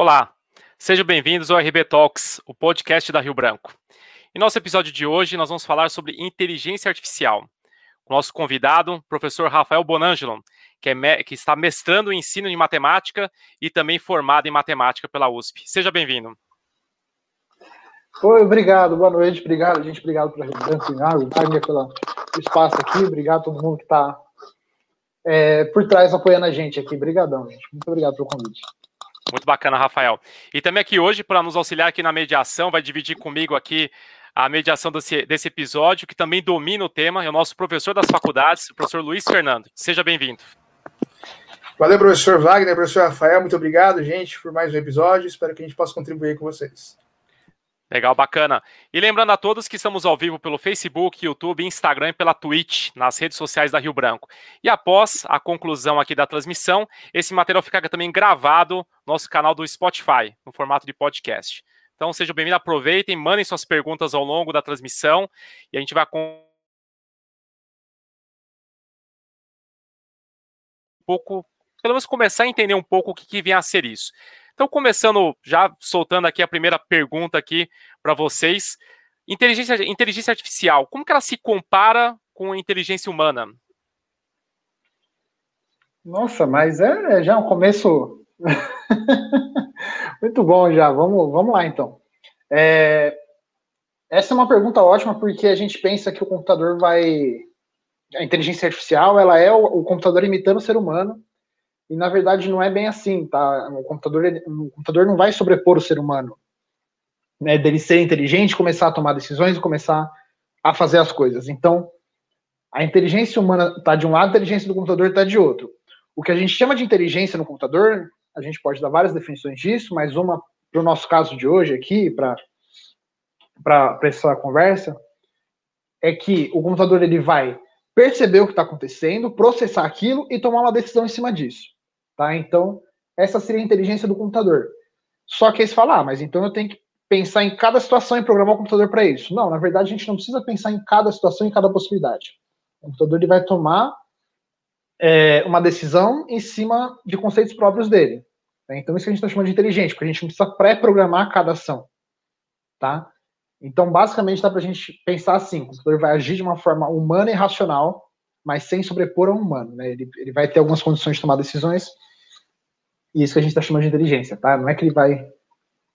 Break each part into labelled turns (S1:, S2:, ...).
S1: Olá, sejam bem-vindos ao RB Talks, o podcast da Rio Branco. Em nosso episódio de hoje, nós vamos falar sobre inteligência artificial. O nosso convidado, professor Rafael Bonangelo, que, é que está mestrando em ensino de matemática e também formado em matemática pela USP. Seja bem-vindo.
S2: Oi, obrigado, boa noite, obrigado, gente, obrigado pela Branco, Wagner, pelo espaço aqui, obrigado a todo mundo que está é, por trás apoiando a gente aqui. Obrigadão, gente. Muito obrigado pelo convite.
S1: Muito bacana, Rafael. E também aqui hoje, para nos auxiliar aqui na mediação, vai dividir comigo aqui a mediação desse, desse episódio, que também domina o tema, é o nosso professor das faculdades, o professor Luiz Fernando. Seja bem-vindo.
S3: Valeu, professor Wagner, professor Rafael, muito obrigado, gente, por mais um episódio. Espero que a gente possa contribuir com vocês.
S1: Legal, bacana. E lembrando a todos que estamos ao vivo pelo Facebook, YouTube, Instagram e pela Twitch, nas redes sociais da Rio Branco. E após a conclusão aqui da transmissão, esse material fica também gravado no nosso canal do Spotify, no formato de podcast. Então sejam bem-vindos, aproveitem, mandem suas perguntas ao longo da transmissão e a gente vai com um pouco, pelo menos começar a entender um pouco o que, que vem a ser isso. Então, começando, já soltando aqui a primeira pergunta aqui para vocês. Inteligência, inteligência artificial, como que ela se compara com a inteligência humana?
S2: Nossa, mas é, é já um começo muito bom já. Vamos, vamos lá então. É, essa é uma pergunta ótima porque a gente pensa que o computador vai, a inteligência artificial, ela é o, o computador imitando o ser humano e na verdade não é bem assim, tá? O computador, o computador não vai sobrepor o ser humano, né? Dele ser inteligente, começar a tomar decisões e começar a fazer as coisas. Então, a inteligência humana está de um lado, a inteligência do computador está de outro. O que a gente chama de inteligência no computador, a gente pode dar várias definições disso, mas uma para o nosso caso de hoje aqui, para essa conversa, é que o computador ele vai perceber o que está acontecendo, processar aquilo e tomar uma decisão em cima disso. Tá? Então, essa seria a inteligência do computador. Só que aí você fala, ah, mas então eu tenho que pensar em cada situação e programar o computador para isso. Não, na verdade, a gente não precisa pensar em cada situação e cada possibilidade. O computador ele vai tomar é, uma decisão em cima de conceitos próprios dele. Né? Então, isso que a gente está chamando de inteligente, porque a gente não precisa pré-programar cada ação. Tá? Então, basicamente, dá para a gente pensar assim: o computador vai agir de uma forma humana e racional, mas sem sobrepor ao humano. Né? Ele, ele vai ter algumas condições de tomar decisões isso que a gente está chamando de inteligência, tá? Não é que ele vai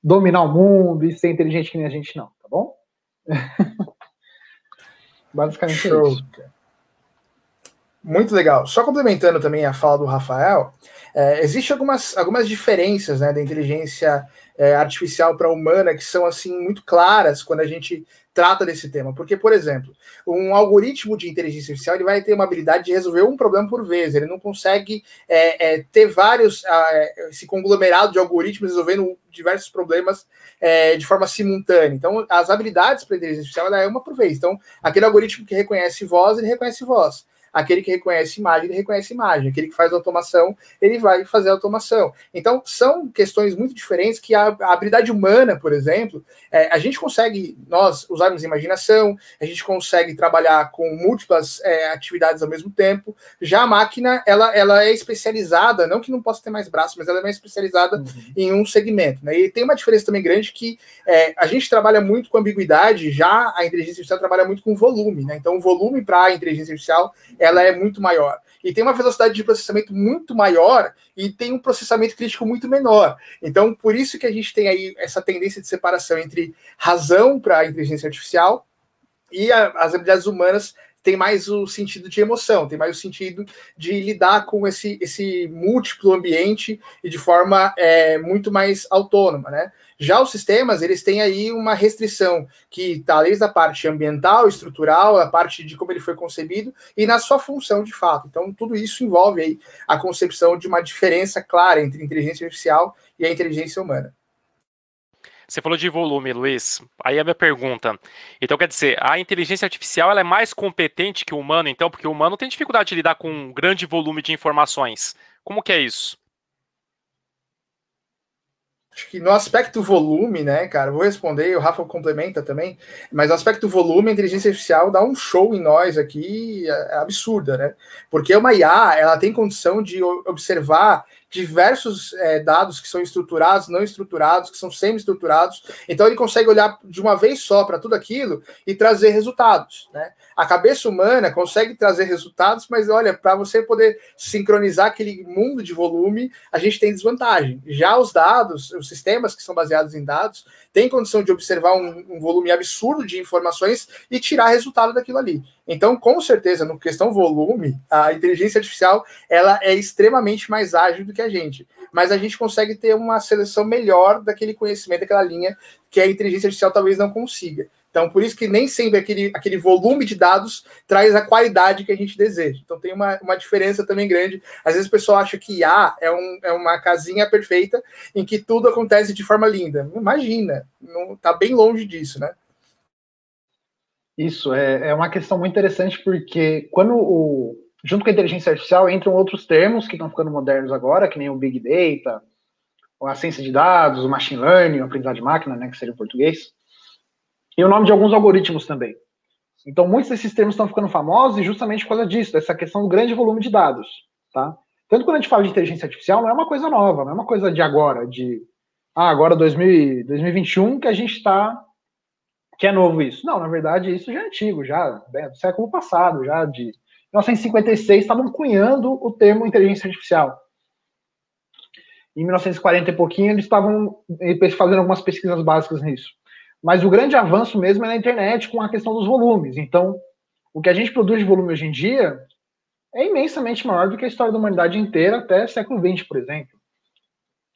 S2: dominar o mundo e ser inteligente que nem a gente, não, tá bom?
S3: Basicamente é Show. é isso. Muito legal. Só complementando também a fala do Rafael, é, existem algumas, algumas diferenças né, da inteligência é, artificial para a humana que são assim muito claras quando a gente trata desse tema. Porque, por exemplo, um algoritmo de inteligência artificial ele vai ter uma habilidade de resolver um problema por vez. Ele não consegue é, é, ter vários, esse conglomerado de algoritmos resolvendo diversos problemas é, de forma simultânea. Então, as habilidades para a inteligência artificial é uma por vez. Então, aquele algoritmo que reconhece voz, ele reconhece voz. Aquele que reconhece imagem, ele reconhece imagem. Aquele que faz automação, ele vai fazer automação. Então, são questões muito diferentes que a, a habilidade humana, por exemplo, é, a gente consegue, nós usarmos imaginação, a gente consegue trabalhar com múltiplas é, atividades ao mesmo tempo. Já a máquina, ela, ela é especializada, não que não possa ter mais braços, mas ela é mais especializada uhum. em um segmento. Né? E tem uma diferença também grande que é, a gente trabalha muito com ambiguidade, já a inteligência artificial trabalha muito com volume. Né? Então, o volume para a inteligência artificial ela é muito maior. E tem uma velocidade de processamento muito maior e tem um processamento crítico muito menor. Então, por isso que a gente tem aí essa tendência de separação entre razão para a inteligência artificial e a, as habilidades humanas tem mais o sentido de emoção, tem mais o sentido de lidar com esse, esse múltiplo ambiente e de forma é, muito mais autônoma, né? Já os sistemas, eles têm aí uma restrição que está desde a parte ambiental, estrutural, a parte de como ele foi concebido e na sua função de fato. Então, tudo isso envolve aí a concepção de uma diferença clara entre inteligência artificial e a inteligência humana.
S1: Você falou de volume, Luiz. Aí a minha pergunta. Então, quer dizer, a inteligência artificial ela é mais competente que o humano, então, porque o humano tem dificuldade de lidar com um grande volume de informações. Como que é isso?
S3: Acho que no aspecto volume, né, cara, vou responder, o Rafa complementa também, mas no aspecto volume, a inteligência artificial dá um show em nós aqui, é, é absurda, né? Porque uma IA, ela tem condição de observar diversos é, dados que são estruturados, não estruturados, que são semi-estruturados. Então ele consegue olhar de uma vez só para tudo aquilo e trazer resultados. Né? A cabeça humana consegue trazer resultados, mas olha, para você poder sincronizar aquele mundo de volume, a gente tem desvantagem. Já os dados, os sistemas que são baseados em dados, têm condição de observar um, um volume absurdo de informações e tirar resultado daquilo ali. Então, com certeza, no questão volume, a inteligência artificial ela é extremamente mais ágil do que a gente. Mas a gente consegue ter uma seleção melhor daquele conhecimento, daquela linha que a inteligência artificial talvez não consiga. Então, por isso que nem sempre aquele, aquele volume de dados traz a qualidade que a gente deseja. Então, tem uma, uma diferença também grande. Às vezes o pessoal acha que IA é, um, é uma casinha perfeita em que tudo acontece de forma linda. Imagina, está bem longe disso, né?
S2: Isso, é, é uma questão muito interessante, porque quando o, junto com a inteligência artificial entram outros termos que estão ficando modernos agora, que nem o Big Data, a ciência de dados, o machine learning, o aprendizado de máquina, né, que seria o português, e o nome de alguns algoritmos também. Então, muitos desses termos estão ficando famosos justamente por causa disso, dessa questão do grande volume de dados, tá? Tanto quando a gente fala de inteligência artificial, não é uma coisa nova, não é uma coisa de agora, de ah, agora 2000, 2021 que a gente está que é novo isso. Não, na verdade, isso já é antigo, já né, do século passado, já de 1956 estavam cunhando o termo inteligência artificial. Em 1940 e pouquinho eles estavam fazendo algumas pesquisas básicas nisso. Mas o grande avanço mesmo é na internet com a questão dos volumes. Então, o que a gente produz de volume hoje em dia é imensamente maior do que a história da humanidade inteira até século XX, por exemplo.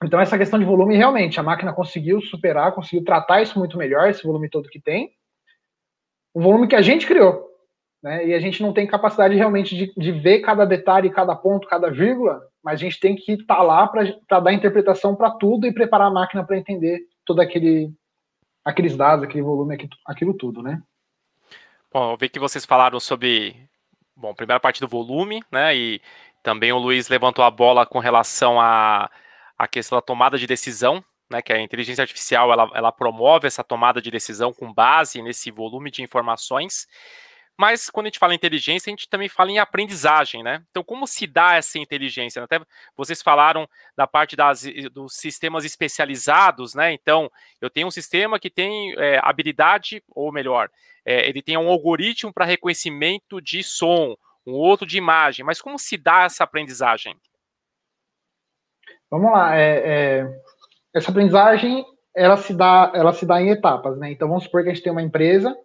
S2: Então, essa questão de volume, realmente, a máquina conseguiu superar, conseguiu tratar isso muito melhor, esse volume todo que tem. O volume que a gente criou. Né? E a gente não tem capacidade realmente de, de ver cada detalhe, cada ponto, cada vírgula, mas a gente tem que estar tá lá para dar interpretação para tudo e preparar a máquina para entender todo aquele aqueles dados, aquele volume, aquilo tudo, né?
S1: Bom, eu vi que vocês falaram sobre, bom, primeira parte do volume, né? E também o Luiz levantou a bola com relação a a questão da tomada de decisão, né, que a inteligência artificial ela, ela promove essa tomada de decisão com base nesse volume de informações. Mas quando a gente fala em inteligência, a gente também fala em aprendizagem, né? Então, como se dá essa inteligência? Até vocês falaram da parte das, dos sistemas especializados, né? Então, eu tenho um sistema que tem é, habilidade, ou melhor, é, ele tem um algoritmo para reconhecimento de som, um outro de imagem. Mas como se dá essa aprendizagem?
S2: Vamos lá, é, é, essa aprendizagem ela se dá, ela se dá em etapas, né? Então vamos supor que a gente tem uma empresa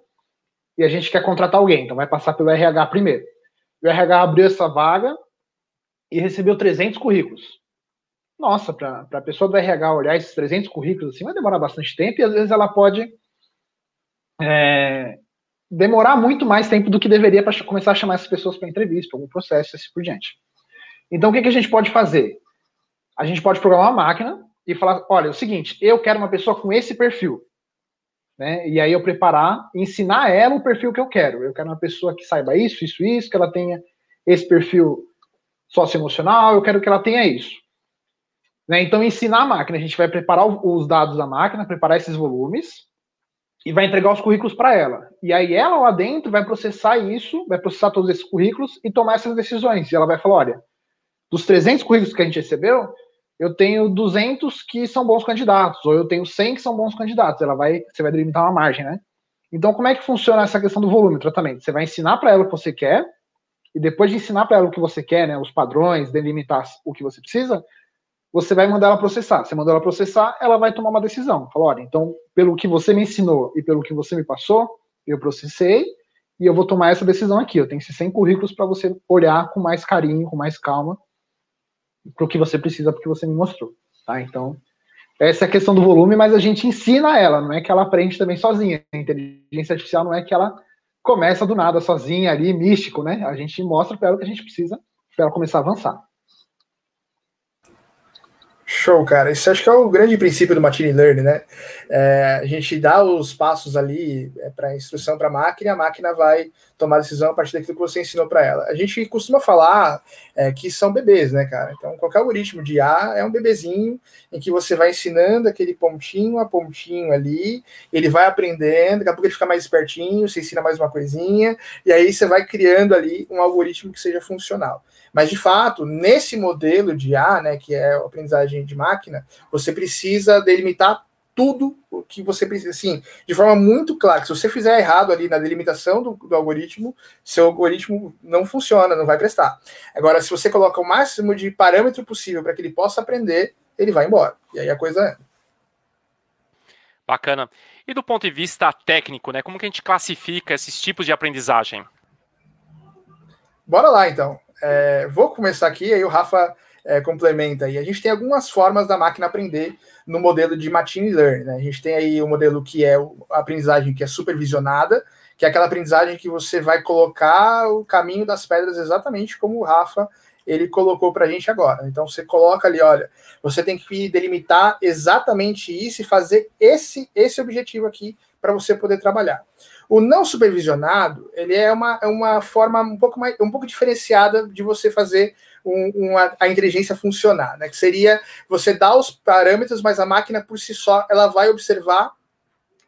S2: e a gente quer contratar alguém, então vai passar pelo RH primeiro. O RH abriu essa vaga e recebeu 300 currículos. Nossa, para a pessoa do RH olhar esses 300 currículos assim vai demorar bastante tempo e às vezes ela pode é, demorar muito mais tempo do que deveria para começar a chamar essas pessoas para entrevista, para algum processo, assim por diante. Então, o que, que a gente pode fazer? A gente pode programar uma máquina e falar, olha, é o seguinte, eu quero uma pessoa com esse perfil. Né? E aí eu preparar, ensinar ela o perfil que eu quero. Eu quero uma pessoa que saiba isso, isso, isso, que ela tenha esse perfil socioemocional, eu quero que ela tenha isso. Né? Então, ensinar a máquina, a gente vai preparar os dados da máquina, preparar esses volumes, e vai entregar os currículos para ela. E aí ela lá dentro vai processar isso, vai processar todos esses currículos e tomar essas decisões. E ela vai falar, olha, dos 300 currículos que a gente recebeu, eu tenho 200 que são bons candidatos, ou eu tenho 100 que são bons candidatos. Ela vai, você vai delimitar uma margem, né? Então, como é que funciona essa questão do volume tratamento? Você vai ensinar para ela o que você quer, e depois de ensinar para ela o que você quer, né, os padrões, delimitar o que você precisa, você vai mandar ela processar. Você mandou ela processar, ela vai tomar uma decisão. Fala, olha, então, pelo que você me ensinou e pelo que você me passou, eu processei e eu vou tomar essa decisão aqui. Eu tenho esses 100 currículos para você olhar com mais carinho, com mais calma para o que você precisa, porque você me mostrou. Tá? Então, essa é a questão do volume, mas a gente ensina ela, não é que ela aprende também sozinha. A inteligência artificial não é que ela começa do nada sozinha ali, místico, né? A gente mostra para ela o que a gente precisa para ela começar a avançar.
S3: Show, cara. Isso acho que é o grande princípio do machine learning, né? É, a gente dá os passos ali é, para instrução para a máquina, a máquina vai tomar a decisão a partir daquilo que você ensinou para ela. A gente costuma falar é, que são bebês, né, cara? Então, qualquer algoritmo de IA é um bebezinho em que você vai ensinando aquele pontinho a pontinho ali, ele vai aprendendo, daqui a pouco ele fica mais espertinho, você ensina mais uma coisinha, e aí você vai criando ali um algoritmo que seja funcional. Mas, de fato, nesse modelo de A, né, que é a aprendizagem de máquina, você precisa delimitar tudo o que você precisa, assim, de forma muito clara. Se você fizer errado ali na delimitação do, do, algoritmo, seu algoritmo não funciona, não vai prestar. Agora, se você coloca o máximo de parâmetro possível para que ele possa aprender, ele vai embora. E aí a coisa é.
S1: Bacana. E do ponto de vista técnico, né? Como que a gente classifica esses tipos de aprendizagem?
S3: Bora lá, então. É, vou começar aqui, aí o Rafa é, complementa aí. A gente tem algumas formas da máquina aprender no modelo de machine learning. Né? A gente tem aí o modelo que é a aprendizagem que é supervisionada, que é aquela aprendizagem que você vai colocar o caminho das pedras exatamente como o Rafa ele colocou para a gente agora. Então você coloca ali, olha, você tem que delimitar exatamente isso e fazer esse esse objetivo aqui para você poder trabalhar. O não supervisionado, ele é uma, é uma forma um pouco mais um pouco diferenciada de você fazer um, uma, a inteligência funcionar, né? Que seria você dar os parâmetros, mas a máquina por si só ela vai observar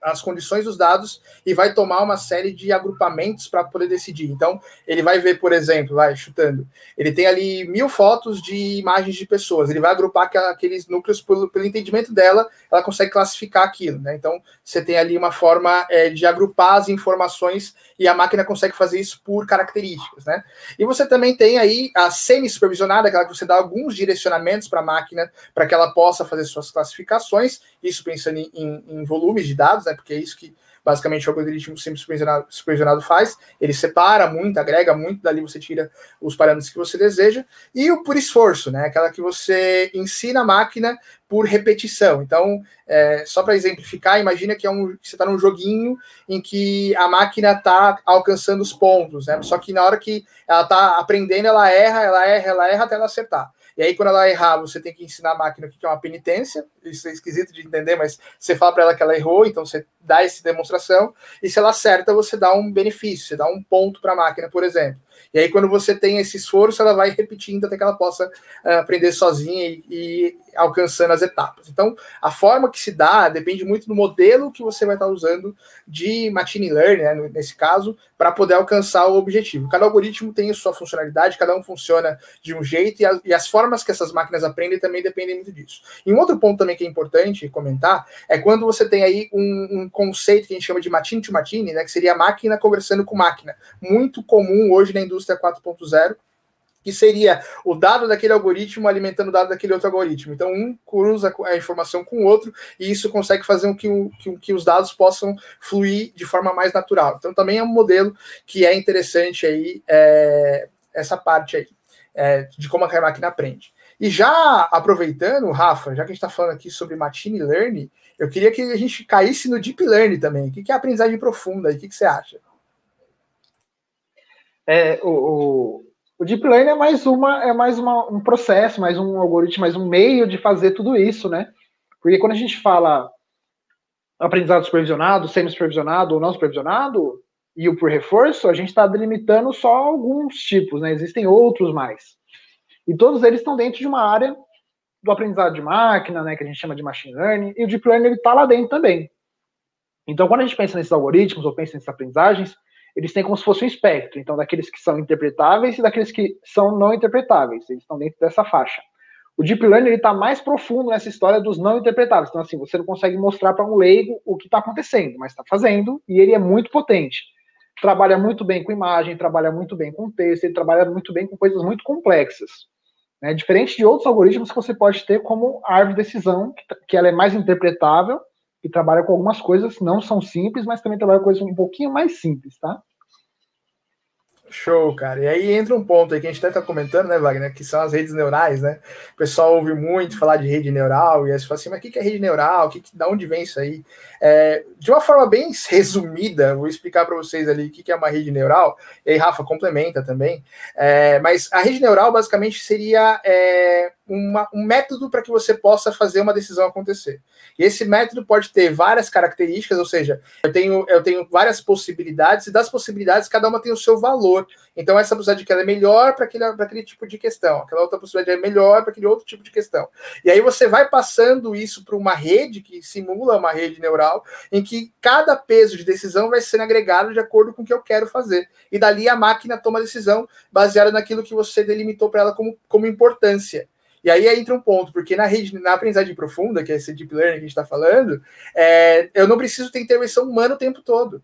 S3: as condições dos dados e vai tomar uma série de agrupamentos para poder decidir. Então, ele vai ver, por exemplo, vai chutando, ele tem ali mil fotos de imagens de pessoas, ele vai agrupar aqueles núcleos pelo, pelo entendimento dela, ela consegue classificar aquilo, né? Então, você tem ali uma forma é, de agrupar as informações e a máquina consegue fazer isso por características, né? E você também tem aí a semi-supervisionada, aquela que você dá alguns direcionamentos para a máquina para que ela possa fazer suas classificações, isso pensando em, em, em volumes de dados, né? Porque é isso que basicamente o algoritmo sempre supervisionado, supervisionado faz, ele separa muito, agrega muito, dali você tira os parâmetros que você deseja, e o por esforço, né? Aquela que você ensina a máquina por repetição. Então, é, só para exemplificar, imagina que, é um, que você está num joguinho em que a máquina está alcançando os pontos, né? Só que na hora que ela está aprendendo, ela erra, ela erra, ela erra até ela acertar. E aí, quando ela errar, você tem que ensinar a máquina o que é uma penitência. Isso é esquisito de entender, mas você fala para ela que ela errou, então você dá essa demonstração. E se ela acerta, você dá um benefício, você dá um ponto para a máquina, por exemplo. E aí, quando você tem esse esforço, ela vai repetindo até que ela possa uh, aprender sozinha e, e, alcançando as etapas. Então, a forma que se dá depende muito do modelo que você vai estar usando de machine learning, né, nesse caso, para poder alcançar o objetivo. Cada algoritmo tem a sua funcionalidade, cada um funciona de um jeito, e, a, e as formas que essas máquinas aprendem também dependem muito disso. E um outro ponto também que é importante comentar é quando você tem aí um, um conceito que a gente chama de machine to machine, né, que seria máquina conversando com máquina, muito comum hoje na indústria 4.0, que seria o dado daquele algoritmo alimentando o dado daquele outro algoritmo. Então, um cruza a informação com o outro e isso consegue fazer com que, o, que, que os dados possam fluir de forma mais natural. Então, também é um modelo que é interessante aí, é, essa parte aí, é, de como a máquina aprende. E já aproveitando, Rafa, já que a gente está falando aqui sobre machine learning, eu queria que a gente caísse no deep learning também. O que é aprendizagem profunda? O que, que você acha?
S2: É, o, o, o, deep learning é mais uma é mais uma, um processo, mais um algoritmo, mais um meio de fazer tudo isso, né? Porque quando a gente fala aprendizado supervisionado, semi-supervisionado ou não supervisionado, e o por reforço, a gente está delimitando só alguns tipos, né? Existem outros mais. E todos eles estão dentro de uma área do aprendizado de máquina, né, que a gente chama de machine learning, e o deep learning está lá dentro também. Então, quando a gente pensa nesses algoritmos ou pensa nessas aprendizagens, eles têm como se fosse um espectro, então daqueles que são interpretáveis e daqueles que são não interpretáveis, eles estão dentro dessa faixa. O deep learning está mais profundo nessa história dos não interpretáveis, então assim, você não consegue mostrar para um leigo o que está acontecendo, mas está fazendo, e ele é muito potente. Trabalha muito bem com imagem, trabalha muito bem com texto, ele trabalha muito bem com coisas muito complexas. Né? Diferente de outros algoritmos que você pode ter como árvore de decisão, que, que ela é mais interpretável, e trabalha com algumas coisas, não são simples, mas também trabalha com coisas um pouquinho mais simples, tá?
S3: Show, cara. E aí entra um ponto aí que a gente até tá comentando, né, Wagner, que são as redes neurais, né? O pessoal ouve muito falar de rede neural e aí você fala assim, mas o que é rede neural? O que, da onde vem isso aí? É, de uma forma bem resumida, vou explicar para vocês ali o que é uma rede neural, e aí Rafa complementa também. É, mas a rede neural basicamente seria é, uma, um método para que você possa fazer uma decisão acontecer. E esse método pode ter várias características, ou seja, eu tenho, eu tenho várias possibilidades, e das possibilidades, cada uma tem o seu valor. Então, essa possibilidade que ela é melhor para aquele, aquele tipo de questão, aquela outra possibilidade é melhor para aquele outro tipo de questão. E aí você vai passando isso para uma rede que simula uma rede neural, em que cada peso de decisão vai sendo agregado de acordo com o que eu quero fazer. E dali a máquina toma a decisão baseada naquilo que você delimitou para ela como, como importância. E aí entra um ponto, porque na rede, na aprendizagem profunda, que é esse deep learning que a gente está falando, é, eu não preciso ter intervenção humana o tempo todo.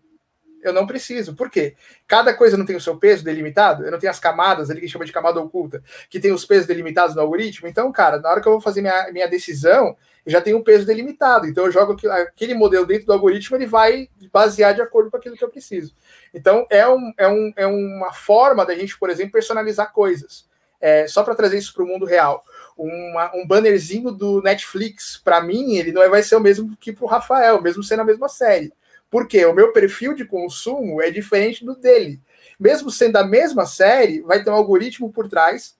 S3: Eu não preciso. Por quê? Cada coisa não tem o seu peso delimitado, eu não tenho as camadas ali que chama de camada oculta, que tem os pesos delimitados no algoritmo. Então, cara, na hora que eu vou fazer minha, minha decisão, eu já tenho um peso delimitado. Então, eu jogo aquele modelo dentro do algoritmo, ele vai basear de acordo com aquilo que eu preciso. Então, é, um, é, um, é uma forma da gente, por exemplo, personalizar coisas. É, só para trazer isso para o mundo real uma, um bannerzinho do Netflix, para mim, ele não vai ser o mesmo que para o Rafael, mesmo sendo a mesma série. Porque o meu perfil de consumo é diferente do dele. Mesmo sendo a mesma série, vai ter um algoritmo por trás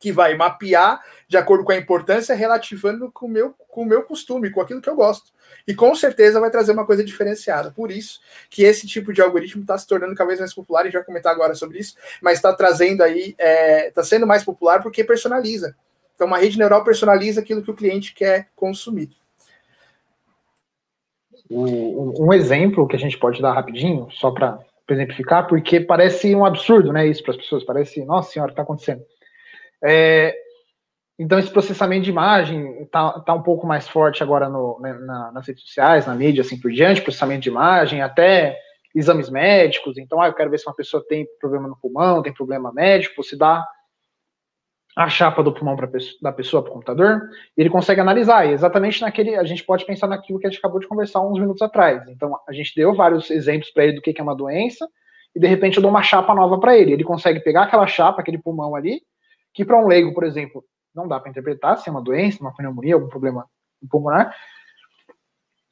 S3: que vai mapear de acordo com a importância, relativando com o meu, com o meu costume, com aquilo que eu gosto. E com certeza vai trazer uma coisa diferenciada. Por isso que esse tipo de algoritmo está se tornando cada vez mais popular, a gente vai comentar agora sobre isso, mas está trazendo aí, está é, tá sendo mais popular porque personaliza. Então, uma rede neural personaliza aquilo que o cliente quer consumir.
S2: Um, exemplo que a gente pode dar rapidinho, só para exemplificar, porque parece um absurdo, né? Isso para as pessoas, parece, nossa senhora, o que está acontecendo? É, então, esse processamento de imagem está tá um pouco mais forte agora no, né, na, nas redes sociais, na mídia, assim por diante, processamento de imagem, até exames médicos. Então, ah, eu quero ver se uma pessoa tem problema no pulmão, tem problema médico, se dá a chapa do pulmão pra, da pessoa para o computador, e ele consegue analisar. E exatamente naquele, a gente pode pensar naquilo que a gente acabou de conversar uns minutos atrás. Então, a gente deu vários exemplos para ele do que é uma doença, e de repente eu dou uma chapa nova para ele. Ele consegue pegar aquela chapa, aquele pulmão ali, que para um leigo, por exemplo, não dá para interpretar se é uma doença, uma pneumonia, algum problema pulmonar.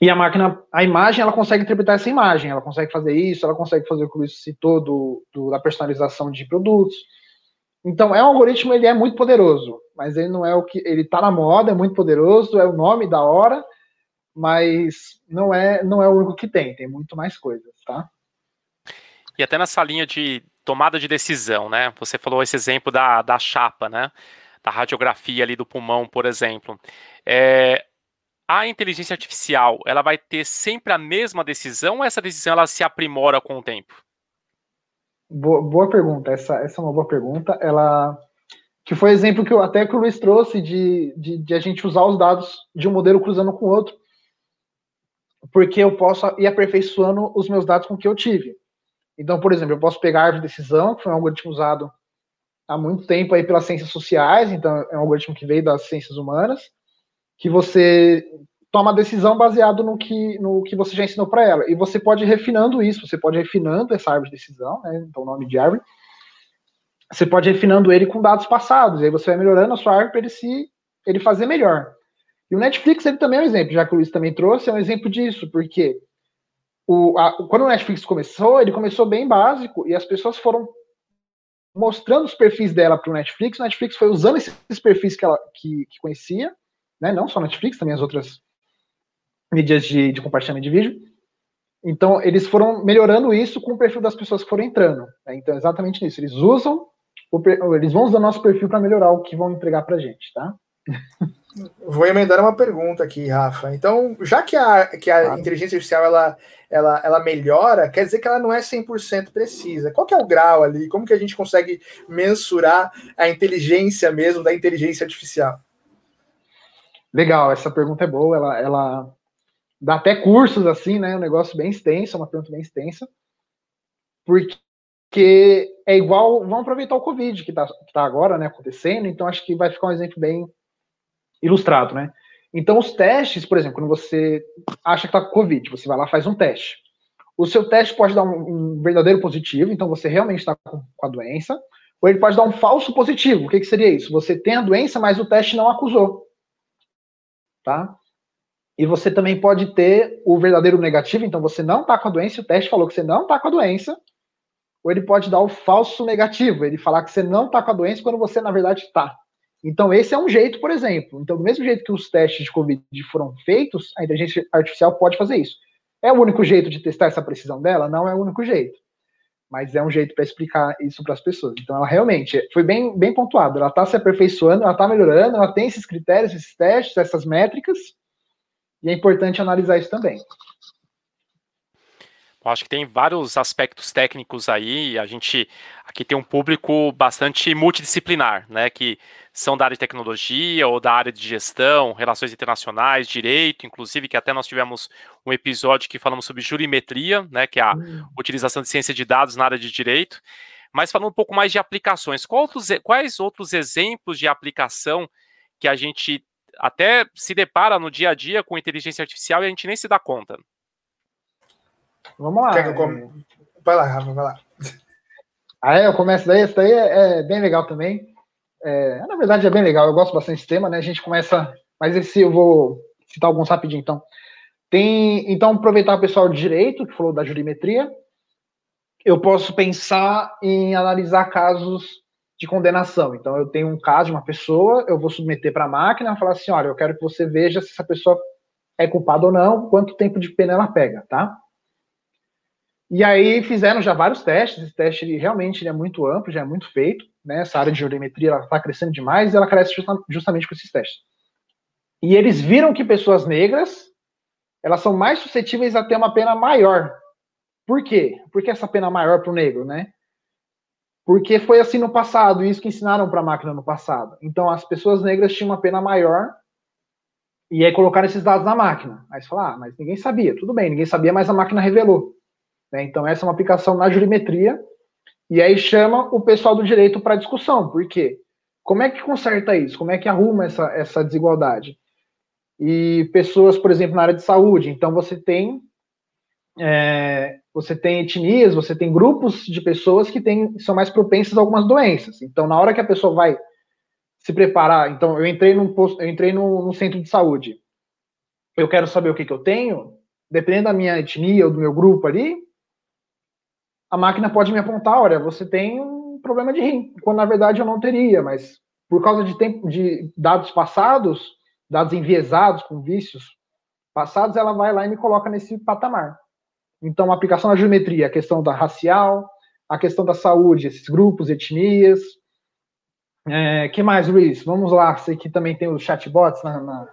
S2: E a máquina, a imagem, ela consegue interpretar essa imagem, ela consegue fazer isso, ela consegue fazer o que o Luiz citou do, do da personalização de produtos então, é um algoritmo, ele é muito poderoso, mas ele não é o que. Ele está na moda, é muito poderoso, é o nome da hora, mas não é, não é o único que tem, tem muito mais coisas, tá?
S1: E até nessa linha de tomada de decisão, né? Você falou esse exemplo da, da chapa, né? Da radiografia ali do pulmão, por exemplo. É, a inteligência artificial, ela vai ter sempre a mesma decisão ou essa decisão ela se aprimora com o tempo?
S2: Boa, boa, pergunta. Essa, essa é uma boa pergunta. Ela que foi exemplo que eu, até que o Luiz trouxe de, de, de, a gente usar os dados de um modelo cruzando com outro, porque eu posso ir aperfeiçoando os meus dados com o que eu tive. Então, por exemplo, eu posso pegar a árvore de decisão, que foi um algoritmo usado há muito tempo aí pelas ciências sociais, então é um algoritmo que veio das ciências humanas, que você toma decisão baseado no que, no que você já ensinou para ela. E você pode ir refinando isso, você pode ir refinando essa árvore de decisão, né, então o nome de árvore, você pode ir refinando ele com dados passados, e aí você vai melhorando a sua árvore para ele, se, ele fazer melhor. E o Netflix ele também é um exemplo, já que o Luiz também trouxe, é um exemplo disso, porque o, a, quando o Netflix começou, ele começou bem básico, e as pessoas foram mostrando os perfis dela para o Netflix, o Netflix foi usando esses perfis que ela que, que conhecia, né, não só Netflix, também as outras mídias de, de compartilhamento de vídeo. Então, eles foram melhorando isso com o perfil das pessoas que foram entrando. Né? Então, exatamente isso. Eles usam, o, eles vão usar nosso perfil para melhorar o que vão entregar para a gente, tá?
S3: Vou emendar uma pergunta aqui, Rafa. Então, já que a, que a claro. inteligência artificial ela, ela, ela melhora, quer dizer que ela não é 100% precisa. Qual que é o grau ali? Como que a gente consegue mensurar a inteligência mesmo da inteligência artificial?
S2: Legal, essa pergunta é boa. Ela, ela dá até cursos assim, né? Um negócio bem extenso, uma pergunta bem extensa. Porque é igual, vamos aproveitar o Covid que está tá agora, né, acontecendo, então acho que vai ficar um exemplo bem ilustrado, né? Então, os testes, por exemplo, quando você acha que está com Covid, você vai lá faz um teste. O seu teste pode dar um, um verdadeiro positivo, então você realmente está com, com, a doença, ou ele pode dar um falso positivo. O que, que seria isso? Você tem a doença, mas o teste não acusou. Tá? E você também pode ter o verdadeiro negativo, então você não está com a doença, o teste falou que você não está com a doença, ou ele pode dar o falso negativo, ele falar que você não está com a doença quando você, na verdade, está. Então, esse é um jeito, por exemplo. Então, do mesmo jeito que os testes de Covid foram feitos, a inteligência artificial pode fazer isso. É o único jeito de testar essa precisão dela? Não é o único jeito. Mas é um jeito para explicar isso para as pessoas. Então, ela realmente foi bem, bem pontuado. Ela está se aperfeiçoando, ela está melhorando, ela tem esses critérios, esses testes, essas métricas. E é importante analisar isso também.
S1: Eu acho que tem vários aspectos técnicos aí. A gente aqui tem um público bastante multidisciplinar, né? Que são da área de tecnologia ou da área de gestão, relações internacionais, direito, inclusive, que até nós tivemos um episódio que falamos sobre jurimetria, né? Que é a uhum. utilização de ciência de dados na área de direito. Mas falando um pouco mais de aplicações, quais outros, quais outros exemplos de aplicação que a gente até se depara no dia a dia com inteligência artificial e a gente nem se dá conta?
S2: Vamos lá. Quer que eu
S3: come... Vai lá, Rafa, vai lá.
S2: Ah, é, eu começo daí, esse daí é, é bem legal também. É, na verdade é bem legal, eu gosto bastante desse tema, né? A gente começa, mas esse eu vou citar alguns rapidinho, então. Tem, então, aproveitar o pessoal de direito, que falou da jurimetria, eu posso pensar em analisar casos de condenação. Então, eu tenho um caso de uma pessoa, eu vou submeter para a máquina e falar assim: olha, eu quero que você veja se essa pessoa é culpada ou não, quanto tempo de pena ela pega, tá? E aí fizeram já vários testes, esse teste ele, realmente ele é muito amplo, já é muito feito, né? Essa área de geometria está crescendo demais e ela cresce justamente com esses testes. E eles viram que pessoas negras elas são mais suscetíveis a ter uma pena maior. Por quê? Por que essa pena maior para o negro, né? Porque foi assim no passado, isso que ensinaram para a máquina no passado. Então as pessoas negras tinham uma pena maior e aí colocaram esses dados na máquina. Aí você fala, ah, mas ninguém sabia. Tudo bem, ninguém sabia, mas a máquina revelou. Né? Então, essa é uma aplicação na jurimetria, e aí chama o pessoal do direito para discussão. Por quê? Como é que conserta isso? Como é que arruma essa, essa desigualdade? E pessoas, por exemplo, na área de saúde, então você tem é, você tem etnias, você tem grupos de pessoas que são mais propensas a algumas doenças. Então, na hora que a pessoa vai se preparar, então eu entrei num posto, eu entrei num, num centro de saúde, eu quero saber o que, que eu tenho, dependendo da minha etnia ou do meu grupo ali, a máquina pode me apontar, olha, você tem um problema de rim, quando na verdade eu não teria, mas por causa de, tempo, de dados passados, dados enviesados com vícios passados, ela vai lá e me coloca nesse patamar. Então, a aplicação da geometria, a questão da racial, a questão da saúde, esses grupos, etnias. É, que mais, Luiz? Vamos lá, sei que também tem os chatbots na, na...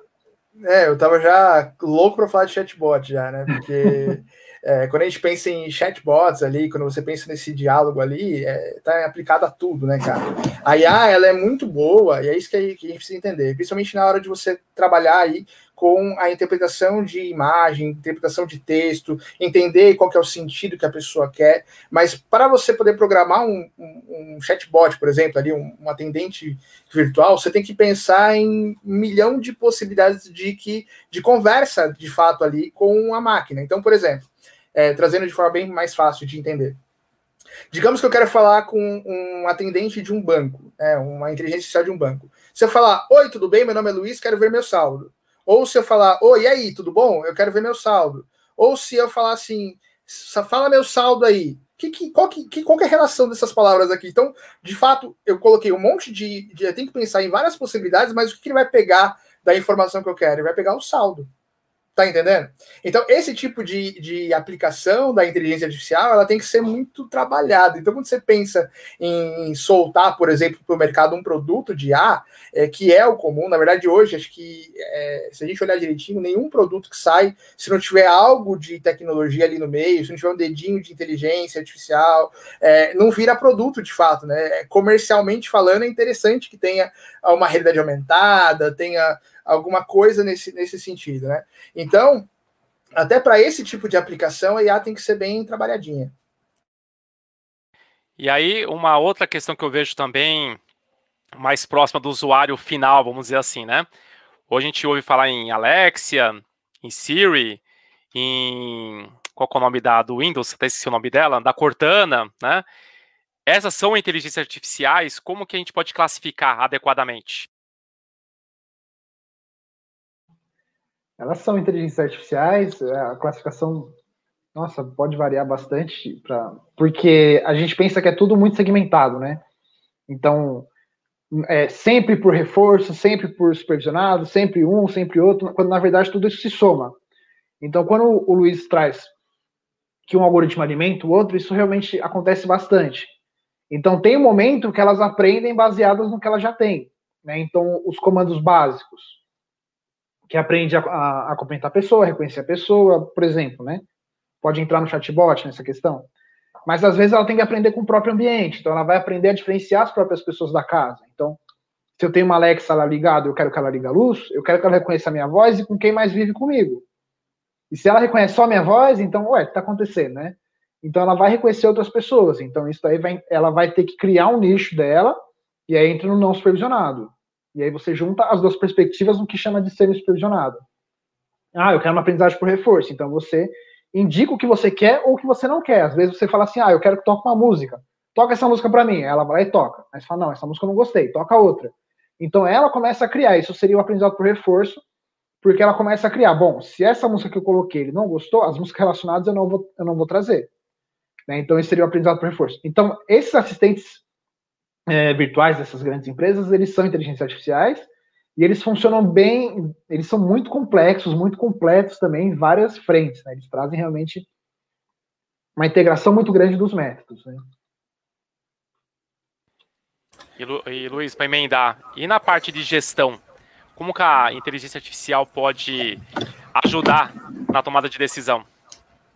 S3: É, eu tava já louco para falar de chatbot já, né? Porque É, quando a gente pensa em chatbots ali, quando você pensa nesse diálogo ali, é, aplicado a tudo, né, cara? A IA, ela é muito boa, e é isso que a gente precisa entender, principalmente na hora de você trabalhar aí com a interpretação de imagem, interpretação de texto, entender qual que é o sentido que a pessoa quer, mas para você poder programar um, um, um chatbot, por exemplo, ali, um, um, atendente virtual, você tem que pensar em um milhão de possibilidades de, que, de conversa, de fato, ali com a máquina. Então, por exemplo, é, trazendo de forma bem mais fácil de entender. Digamos que eu quero falar com um atendente de um banco, é, uma inteligência artificial de um banco. Se eu falar, oi, tudo bem? Meu nome é Luiz, quero ver meu saldo. Ou se eu falar, oi, e aí, tudo bom? Eu quero ver meu saldo. Ou se eu falar assim, fala meu saldo aí. Que, que, qual, que, qual que é a relação dessas palavras aqui? Então, de fato, eu coloquei um monte de. de eu tenho que pensar em várias possibilidades, mas o que, que ele vai pegar da informação que eu quero? Ele vai pegar o saldo. Tá entendendo? Então, esse tipo de, de aplicação da inteligência artificial, ela tem que ser muito trabalhada. Então, quando você pensa em soltar, por exemplo, para o mercado um produto de A, é, que é o comum, na verdade, hoje, acho que, é, se a gente olhar direitinho, nenhum produto que sai, se não tiver algo de tecnologia ali no meio, se não tiver um dedinho de inteligência artificial, é, não vira produto de fato, né? É, comercialmente falando, é interessante que tenha uma realidade aumentada, tenha alguma coisa nesse, nesse sentido, né? Então, até para esse tipo de aplicação, a IA tem que ser bem trabalhadinha.
S1: E aí, uma outra questão que eu vejo também mais próxima do usuário final, vamos dizer assim, né? Hoje a gente ouve falar em Alexia, em Siri, em qual é o nome da do Windows, até esqueci o nome dela, da Cortana, né? Essas são inteligências artificiais, como que a gente pode classificar adequadamente?
S2: Elas são inteligências artificiais, é, a classificação, nossa, pode variar bastante, pra, porque a gente pensa que é tudo muito segmentado, né? Então, é, sempre por reforço, sempre por supervisionado, sempre um, sempre outro, quando na verdade tudo isso se soma. Então, quando o Luiz traz que um algoritmo alimenta o outro, isso realmente acontece bastante. Então, tem um momento que elas aprendem baseadas no que elas já têm. Né? Então, os comandos básicos, que aprende a, a, a comentar a pessoa, reconhecer a pessoa, por exemplo, né? Pode entrar no chatbot nessa questão. Mas às vezes ela tem que aprender com o próprio ambiente. Então ela vai aprender a diferenciar as próprias pessoas da casa. Então, se eu tenho uma Alexa lá ligada, eu quero que ela ligue a luz, eu quero que ela reconheça a minha voz e com quem mais vive comigo. E se ela reconhece só a minha voz, então, ué, o que está acontecendo, né? Então ela vai reconhecer outras pessoas. Então isso aí vai, ela vai ter que criar um nicho dela e aí entra no não supervisionado. E aí você junta as duas perspectivas no que chama de semi-supervisionado. Ah, eu quero uma aprendizagem por reforço. Então você indica o que você quer ou o que você não quer. Às vezes você fala assim, ah, eu quero que toque uma música. Toca essa música para mim. Ela vai e toca. Aí você fala, não, essa música eu não gostei. Toca outra. Então ela começa a criar. Isso seria o aprendizado por reforço porque ela começa a criar. Bom, se essa música que eu coloquei ele não gostou, as músicas relacionadas eu não vou, eu não vou trazer. Né? Então, esse seria o aprendizado por reforço. Então, esses assistentes é, virtuais dessas grandes empresas, eles são inteligências artificiais e eles funcionam bem, eles são muito complexos, muito completos também em várias frentes. Né? Eles trazem realmente uma integração muito grande dos métodos. Né?
S1: E, e Luiz, para emendar, e na parte de gestão, como que a inteligência artificial pode ajudar na tomada de decisão?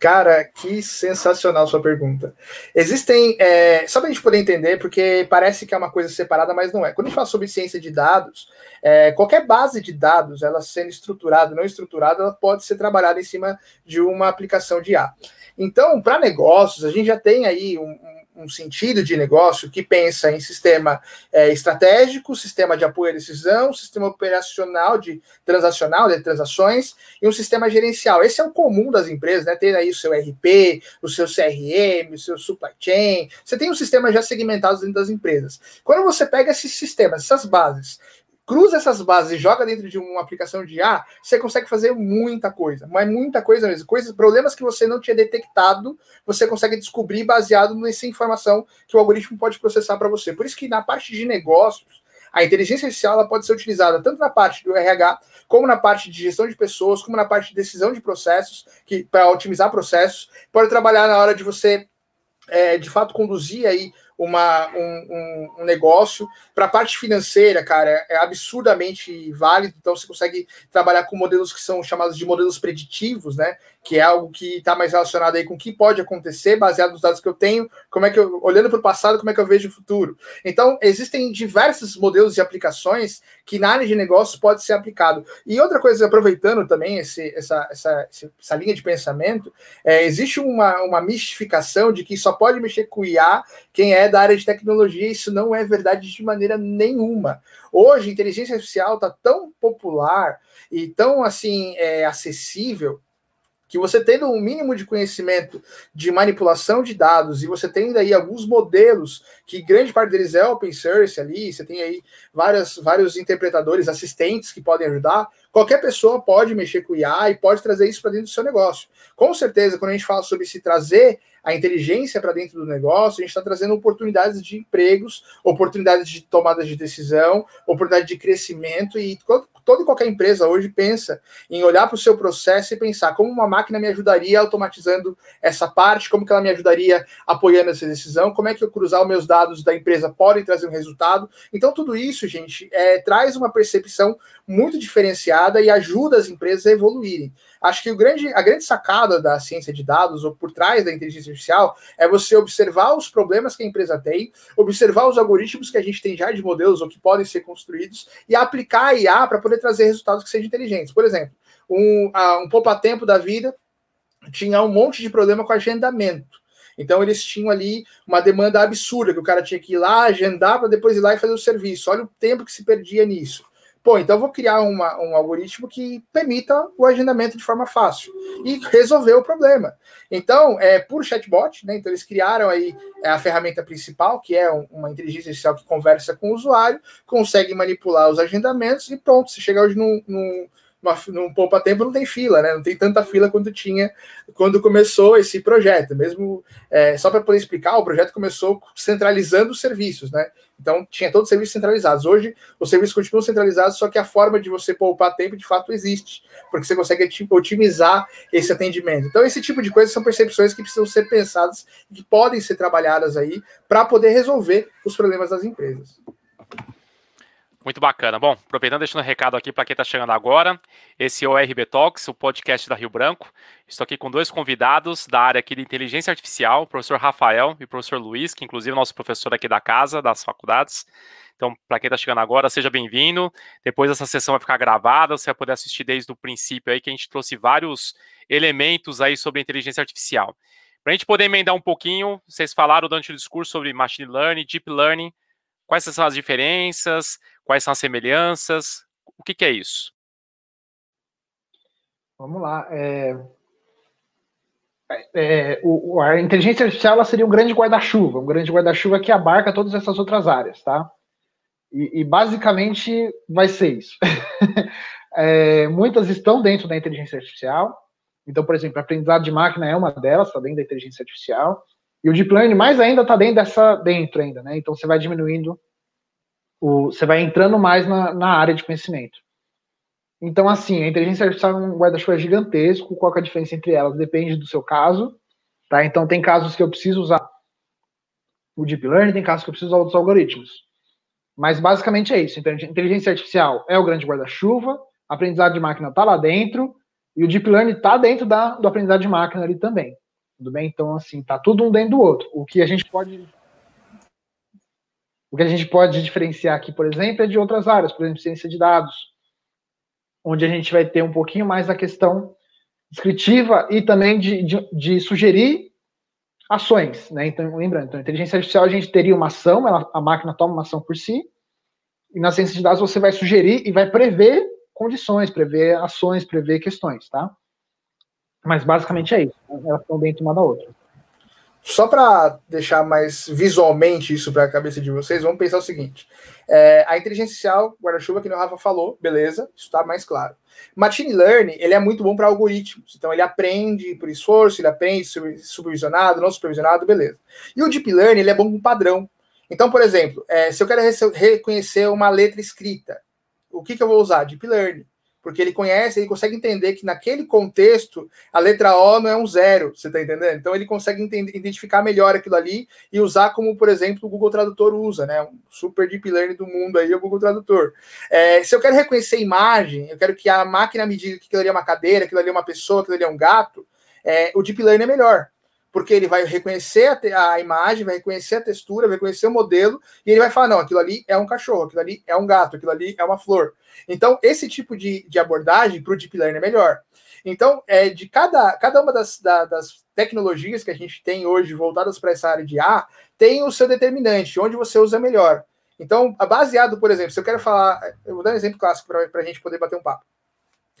S3: Cara, que sensacional sua pergunta. Existem, é, só para a gente poder entender, porque parece que é uma coisa separada, mas não é. Quando a gente fala sobre ciência de dados, é, qualquer base de dados, ela sendo estruturada ou não estruturada, ela pode ser trabalhada em cima de uma aplicação de IA. Então, para negócios, a gente já tem aí um, um sentido de negócio que pensa em sistema é, estratégico, sistema de apoio à decisão, sistema operacional de transacional, de transações, e um sistema gerencial. Esse é o comum das empresas, né? Ter aí o seu RP, o seu CRM, o seu supply chain. Você tem um sistema já segmentado dentro das empresas. Quando você pega esses sistemas, essas bases, cruza essas bases e joga dentro de uma aplicação de IA, você consegue fazer muita coisa, mas muita coisa mesmo. Coisas, problemas que você não tinha detectado, você consegue descobrir baseado nessa informação que o algoritmo pode processar para você. Por isso que na parte de negócios, a inteligência artificial pode ser utilizada tanto na parte do RH, como na parte de gestão de pessoas, como na parte de decisão de processos, que para otimizar processos, pode trabalhar na hora de você é, de fato conduzir aí uma, um, um, negócio. Para a parte financeira, cara, é absurdamente válido. Então, você consegue trabalhar com modelos que são chamados de modelos preditivos, né? Que é algo que está mais relacionado aí com o que pode acontecer, baseado nos dados que eu tenho, como é que eu, olhando para o passado, como é que eu vejo o futuro. Então, existem diversos modelos de aplicações que na área de negócios pode ser aplicado. E outra coisa, aproveitando também esse, essa, essa, essa linha de pensamento, é, existe uma, uma mistificação de que só pode mexer com IA quem é da área de tecnologia, isso não é verdade de maneira nenhuma. Hoje, inteligência artificial está tão popular e tão assim é, acessível que você tendo um mínimo de conhecimento de manipulação de dados e você tendo aí alguns modelos, que grande parte deles é open source ali, você tem aí várias, vários interpretadores, assistentes que podem ajudar, qualquer pessoa pode mexer com o IA e pode trazer isso para dentro do seu negócio. Com certeza, quando a gente fala sobre se trazer a inteligência para dentro do negócio, a gente está trazendo oportunidades de empregos, oportunidades de tomada de decisão, oportunidade de crescimento e toda e qualquer empresa hoje pensa em olhar para o seu processo e pensar como uma máquina me ajudaria automatizando essa parte, como que ela me ajudaria apoiando essa decisão, como é que eu cruzar os meus dados da empresa pode trazer um resultado. Então, tudo isso, gente, é, traz uma percepção muito diferenciada e ajuda as empresas a evoluírem. Acho que o grande, a grande sacada da ciência de dados, ou por trás da inteligência artificial, é você observar os problemas que a empresa tem, observar os algoritmos que a gente tem já de modelos ou que podem ser construídos e aplicar a IA para poder trazer resultados que sejam inteligentes. Por exemplo, um, um poupa-tempo da vida tinha um monte de problema com agendamento. Então eles tinham ali uma demanda absurda, que o cara tinha que ir lá, agendar para depois ir lá e fazer o serviço. Olha o tempo que se perdia nisso. Pô, então eu vou criar uma, um algoritmo que permita o agendamento de forma fácil e resolver o problema. Então, é por chatbot, né? Então eles criaram aí é, a ferramenta principal, que é uma inteligência artificial que conversa com o usuário, consegue manipular os agendamentos e pronto, você chega hoje num, num num poupa-tempo não tem fila, né? Não tem tanta fila quanto tinha quando começou esse projeto. Mesmo é, só para poder explicar, o projeto começou centralizando os serviços, né? Então tinha todos os serviços centralizados. Hoje os serviços continuam centralizados, só que a forma de você poupar tempo de fato existe, porque você consegue otimizar esse atendimento. Então esse tipo de coisas são percepções que precisam ser pensadas e que podem ser trabalhadas aí para poder resolver os problemas das empresas.
S1: Muito bacana. Bom, aproveitando, deixando um recado aqui para quem está chegando agora. Esse é o RB Talks, o podcast da Rio Branco. Estou aqui com dois convidados da área aqui de inteligência artificial, o professor Rafael e o professor Luiz, que inclusive é nosso professor aqui da casa, das faculdades. Então, para quem está chegando agora, seja bem-vindo. Depois essa sessão vai ficar gravada, você vai poder assistir desde o princípio aí, que a gente trouxe vários elementos aí sobre inteligência artificial. Para a gente poder emendar um pouquinho, vocês falaram durante o discurso sobre machine learning, deep learning, quais são as diferenças, Quais são as semelhanças? O que, que é isso?
S2: Vamos lá. É... É, o, a inteligência artificial seria um grande guarda-chuva, um grande guarda-chuva que abarca todas essas outras áreas, tá? E, e basicamente vai ser isso. é, muitas estão dentro da inteligência artificial. Então, por exemplo, aprendizado de máquina é uma delas, está dentro da inteligência artificial. E o deep learning mais ainda está dentro dessa dentro ainda, né? Então você vai diminuindo o, você vai entrando mais na, na área de conhecimento. Então, assim, a inteligência artificial é um guarda-chuva gigantesco. Qual é a diferença entre elas? Depende do seu caso. Tá? Então, tem casos que eu preciso usar o Deep Learning, tem casos que eu preciso usar outros algoritmos. Mas, basicamente, é isso. Então, inteligência artificial é o grande guarda-chuva, aprendizado de máquina está lá dentro, e o Deep Learning está dentro da, do aprendizado de máquina ali também. Tudo bem? Então, assim, tá tudo um dentro do outro. O que a gente pode o que a gente pode diferenciar aqui, por exemplo, é de outras áreas, por exemplo, ciência de dados, onde a gente vai ter um pouquinho mais da questão descritiva e também de, de, de sugerir ações, né? Então, lembrando, então, inteligência artificial a gente teria uma ação, ela, a máquina toma uma ação por si, e na ciência de dados você vai sugerir e vai prever condições, prever ações, prever questões, tá? Mas basicamente é isso, elas estão dentro uma da outra.
S3: Só para deixar mais visualmente isso para a cabeça de vocês, vamos pensar o seguinte: é, a inteligência artificial, guarda-chuva, que o Rafa falou, beleza, isso está mais claro. Machine Learning, ele é muito bom para algoritmos, então ele aprende por esforço, ele aprende supervisionado, não supervisionado, beleza. E o Deep Learning, ele é bom com padrão. Então, por exemplo, é, se eu quero reconhecer uma letra escrita, o que, que eu vou usar? Deep Learning porque ele conhece, ele consegue entender que naquele contexto a letra O não é um zero, você está entendendo? Então ele consegue entender, identificar melhor aquilo ali e usar como, por exemplo, o Google Tradutor usa, né? Um super deep learning do mundo aí, o Google Tradutor. É, se eu quero reconhecer imagem, eu quero que a máquina me diga que aquilo ali é uma cadeira, aquilo ali é uma pessoa, aquilo ali é um gato, é, o deep learning é melhor porque ele vai reconhecer a, a, imagem, vai reconhecer a textura, vai reconhecer o modelo, e ele vai falar: não, aquilo ali é um cachorro, aquilo ali é um gato, aquilo ali é uma flor. Então, esse tipo de, de abordagem para o Deep Learning é melhor. Então, é, de cada, cada uma das, da, das tecnologias que a gente tem hoje voltadas para essa área de A, tem o seu determinante, onde você usa melhor. Então, baseado, por exemplo, se eu quero falar, eu vou dar um exemplo clássico para a gente poder bater um papo.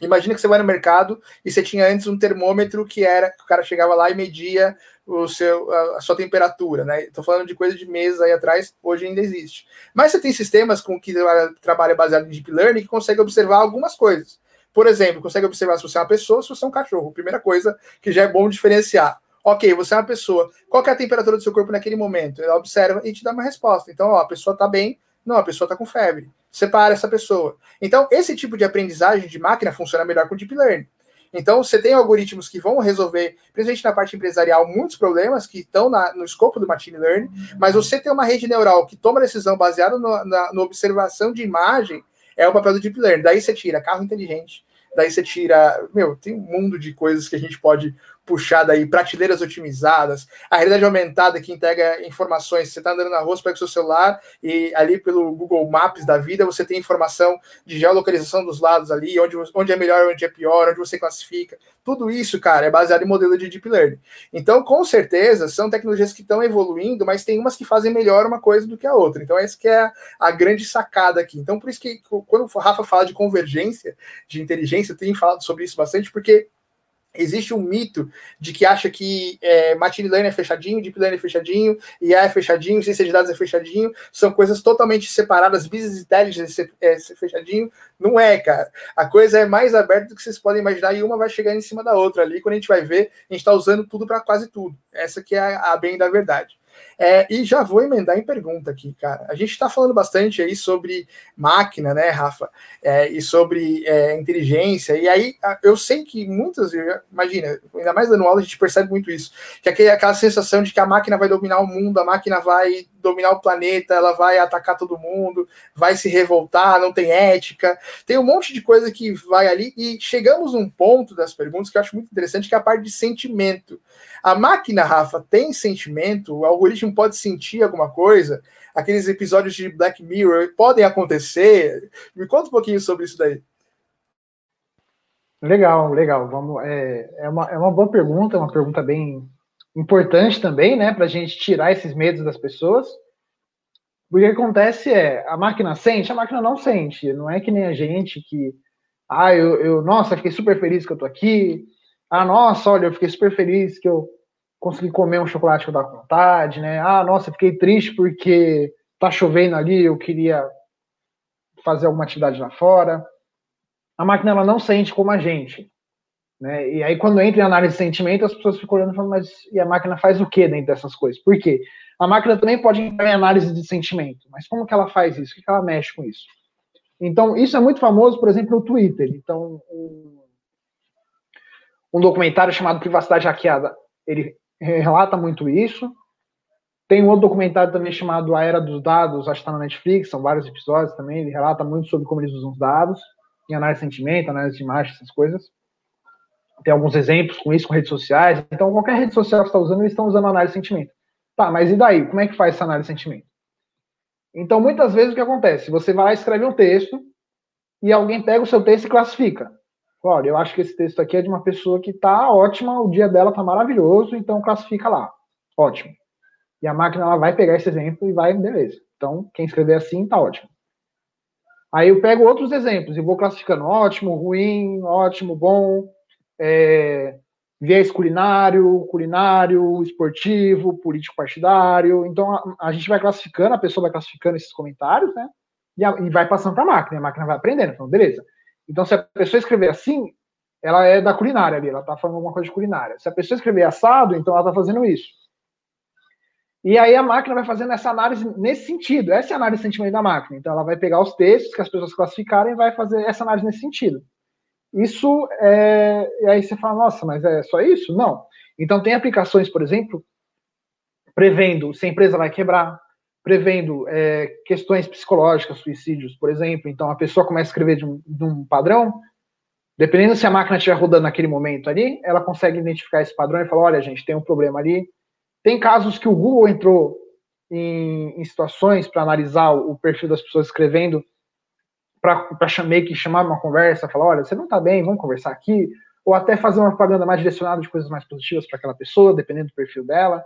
S3: Imagina que você vai no mercado e você tinha antes um termômetro que era que o cara chegava lá e media o seu, a, a sua temperatura, né? Estou falando de coisa de meses aí atrás, hoje ainda existe. Mas você tem sistemas com que trabalha baseado em deep learning que consegue observar algumas coisas. Por exemplo, consegue observar se você é uma pessoa, se você é um cachorro. Primeira coisa que já é bom diferenciar. Ok, você é uma pessoa. Qual é a temperatura do seu corpo naquele momento? Ela observa e te dá uma resposta. Então, ó, a pessoa está bem. Não, a pessoa está com febre separa essa pessoa. Então, esse tipo de aprendizagem de máquina funciona melhor com Deep Learning. Então, você tem algoritmos que vão resolver, principalmente na parte empresarial, muitos problemas que estão na, no escopo do Machine Learning, mas você tem uma rede neural que toma decisão baseada no, na, na observação de imagem, é o papel do Deep Learning. Daí você tira carro inteligente, daí você tira. Meu, tem um mundo de coisas que a gente pode puxada aí, prateleiras otimizadas, a realidade aumentada que entrega informações. Você está andando na rua, pega o seu celular e ali pelo Google Maps da vida você tem informação de geolocalização dos lados ali, onde, onde é melhor, onde é pior, onde você classifica. Tudo isso, cara, é baseado em modelo de Deep Learning. Então, com certeza, são tecnologias que estão evoluindo, mas tem umas que fazem melhor uma coisa do que a outra. Então, essa que é a grande sacada aqui. Então, por isso que quando o Rafa fala de convergência de inteligência, eu tenho falado sobre isso bastante, porque existe um mito de que acha que é, machine learning é fechadinho, deep learning é fechadinho, IA é fechadinho, ciência de dados é fechadinho, são coisas totalmente separadas, business intelligence é, é fechadinho, não é, cara. A coisa é mais aberta do que vocês podem imaginar e uma vai chegar em cima da outra ali, quando a gente vai ver, a gente está usando tudo para quase tudo. Essa que é a, a bem da verdade. É, e já vou emendar em pergunta aqui, cara. A gente está falando bastante aí sobre máquina, né, Rafa? É, e sobre é, inteligência. E aí eu sei que muitas, imagina, ainda mais dando aula, a gente percebe muito isso. Que é aquela sensação de que a máquina vai dominar o mundo, a máquina vai dominar o planeta, ela vai atacar todo mundo, vai se revoltar, não tem ética. Tem um monte de coisa que vai ali. E chegamos num ponto das perguntas que eu acho muito interessante, que é a parte de sentimento. A máquina, Rafa, tem sentimento? O algoritmo pode sentir alguma coisa? Aqueles episódios de Black Mirror podem acontecer? Me conta um pouquinho sobre isso daí.
S2: Legal, legal. Vamos, é, é, uma, é uma boa pergunta, uma pergunta bem importante também, né, para a gente tirar esses medos das pessoas. O que acontece é, a máquina sente, a máquina não sente. Não é que nem a gente que, ah, eu, eu nossa, fiquei super feliz que eu tô aqui. Ah, nossa, olha, eu fiquei super feliz que eu consegui comer um chocolate que eu dava vontade, né? Ah, nossa, fiquei triste porque tá chovendo ali, eu queria fazer alguma atividade lá fora. A máquina ela não sente como a gente, né? E aí quando entra em análise de sentimento, as pessoas ficam olhando e falam, mas e a máquina faz o que dentro dessas coisas? Por quê? A máquina também pode entrar em análise de sentimento, mas como que ela faz isso? O que ela mexe com isso? Então, isso é muito famoso, por exemplo, no Twitter. Então, um, um documentário chamado Privacidade Hackeada, ele relata muito isso. Tem um outro documentário também chamado A Era dos Dados, acho que está na Netflix, são vários episódios também, ele relata muito sobre como eles usam os dados, em análise de sentimento, análise de imagem, essas coisas. Tem alguns exemplos com isso, com redes sociais. Então, qualquer rede social que você está usando, eles estão usando análise de sentimento. Tá, mas e daí? Como é que faz essa análise de sentimento? Então, muitas vezes o que acontece? Você vai lá e escreve um texto e alguém pega o seu texto e classifica. Olha, eu acho que esse texto aqui é de uma pessoa que está ótima, o dia dela está maravilhoso, então classifica lá. Ótimo. E a máquina ela vai pegar esse exemplo e vai, beleza. Então, quem escrever assim está ótimo. Aí eu pego outros exemplos e vou classificando ótimo, ruim, ótimo, bom, é, viés culinário, culinário, esportivo, político partidário. Então a, a, gente vai classificando, a pessoa vai classificando esses comentários, né? E, a, e vai passando para a máquina, a máquina vai aprendendo. Então, beleza. Então, se a pessoa escrever assim, ela é da culinária ali, ela está falando alguma coisa de culinária. Se a pessoa escrever assado, então ela está fazendo isso. E aí a máquina vai fazendo essa análise nesse sentido. Essa é a análise de sentimento da máquina. Então ela vai pegar os textos que as pessoas classificarem e vai fazer essa análise nesse sentido. Isso é. E aí você fala, nossa, mas é só isso? Não. Então tem aplicações, por exemplo, prevendo se a empresa vai quebrar, prevendo é, questões psicológicas, suicídios, por exemplo. Então a pessoa começa a escrever de um, de um padrão, dependendo se a máquina estiver rodando naquele momento ali, ela consegue identificar esse padrão e falar: olha, gente, tem um problema ali. Tem casos que o Google entrou em, em situações para analisar o perfil das pessoas escrevendo, para meio que chamar uma conversa, falar: olha, você não está bem, vamos conversar aqui. Ou até fazer uma propaganda mais direcionada de coisas mais positivas para aquela pessoa, dependendo do perfil dela.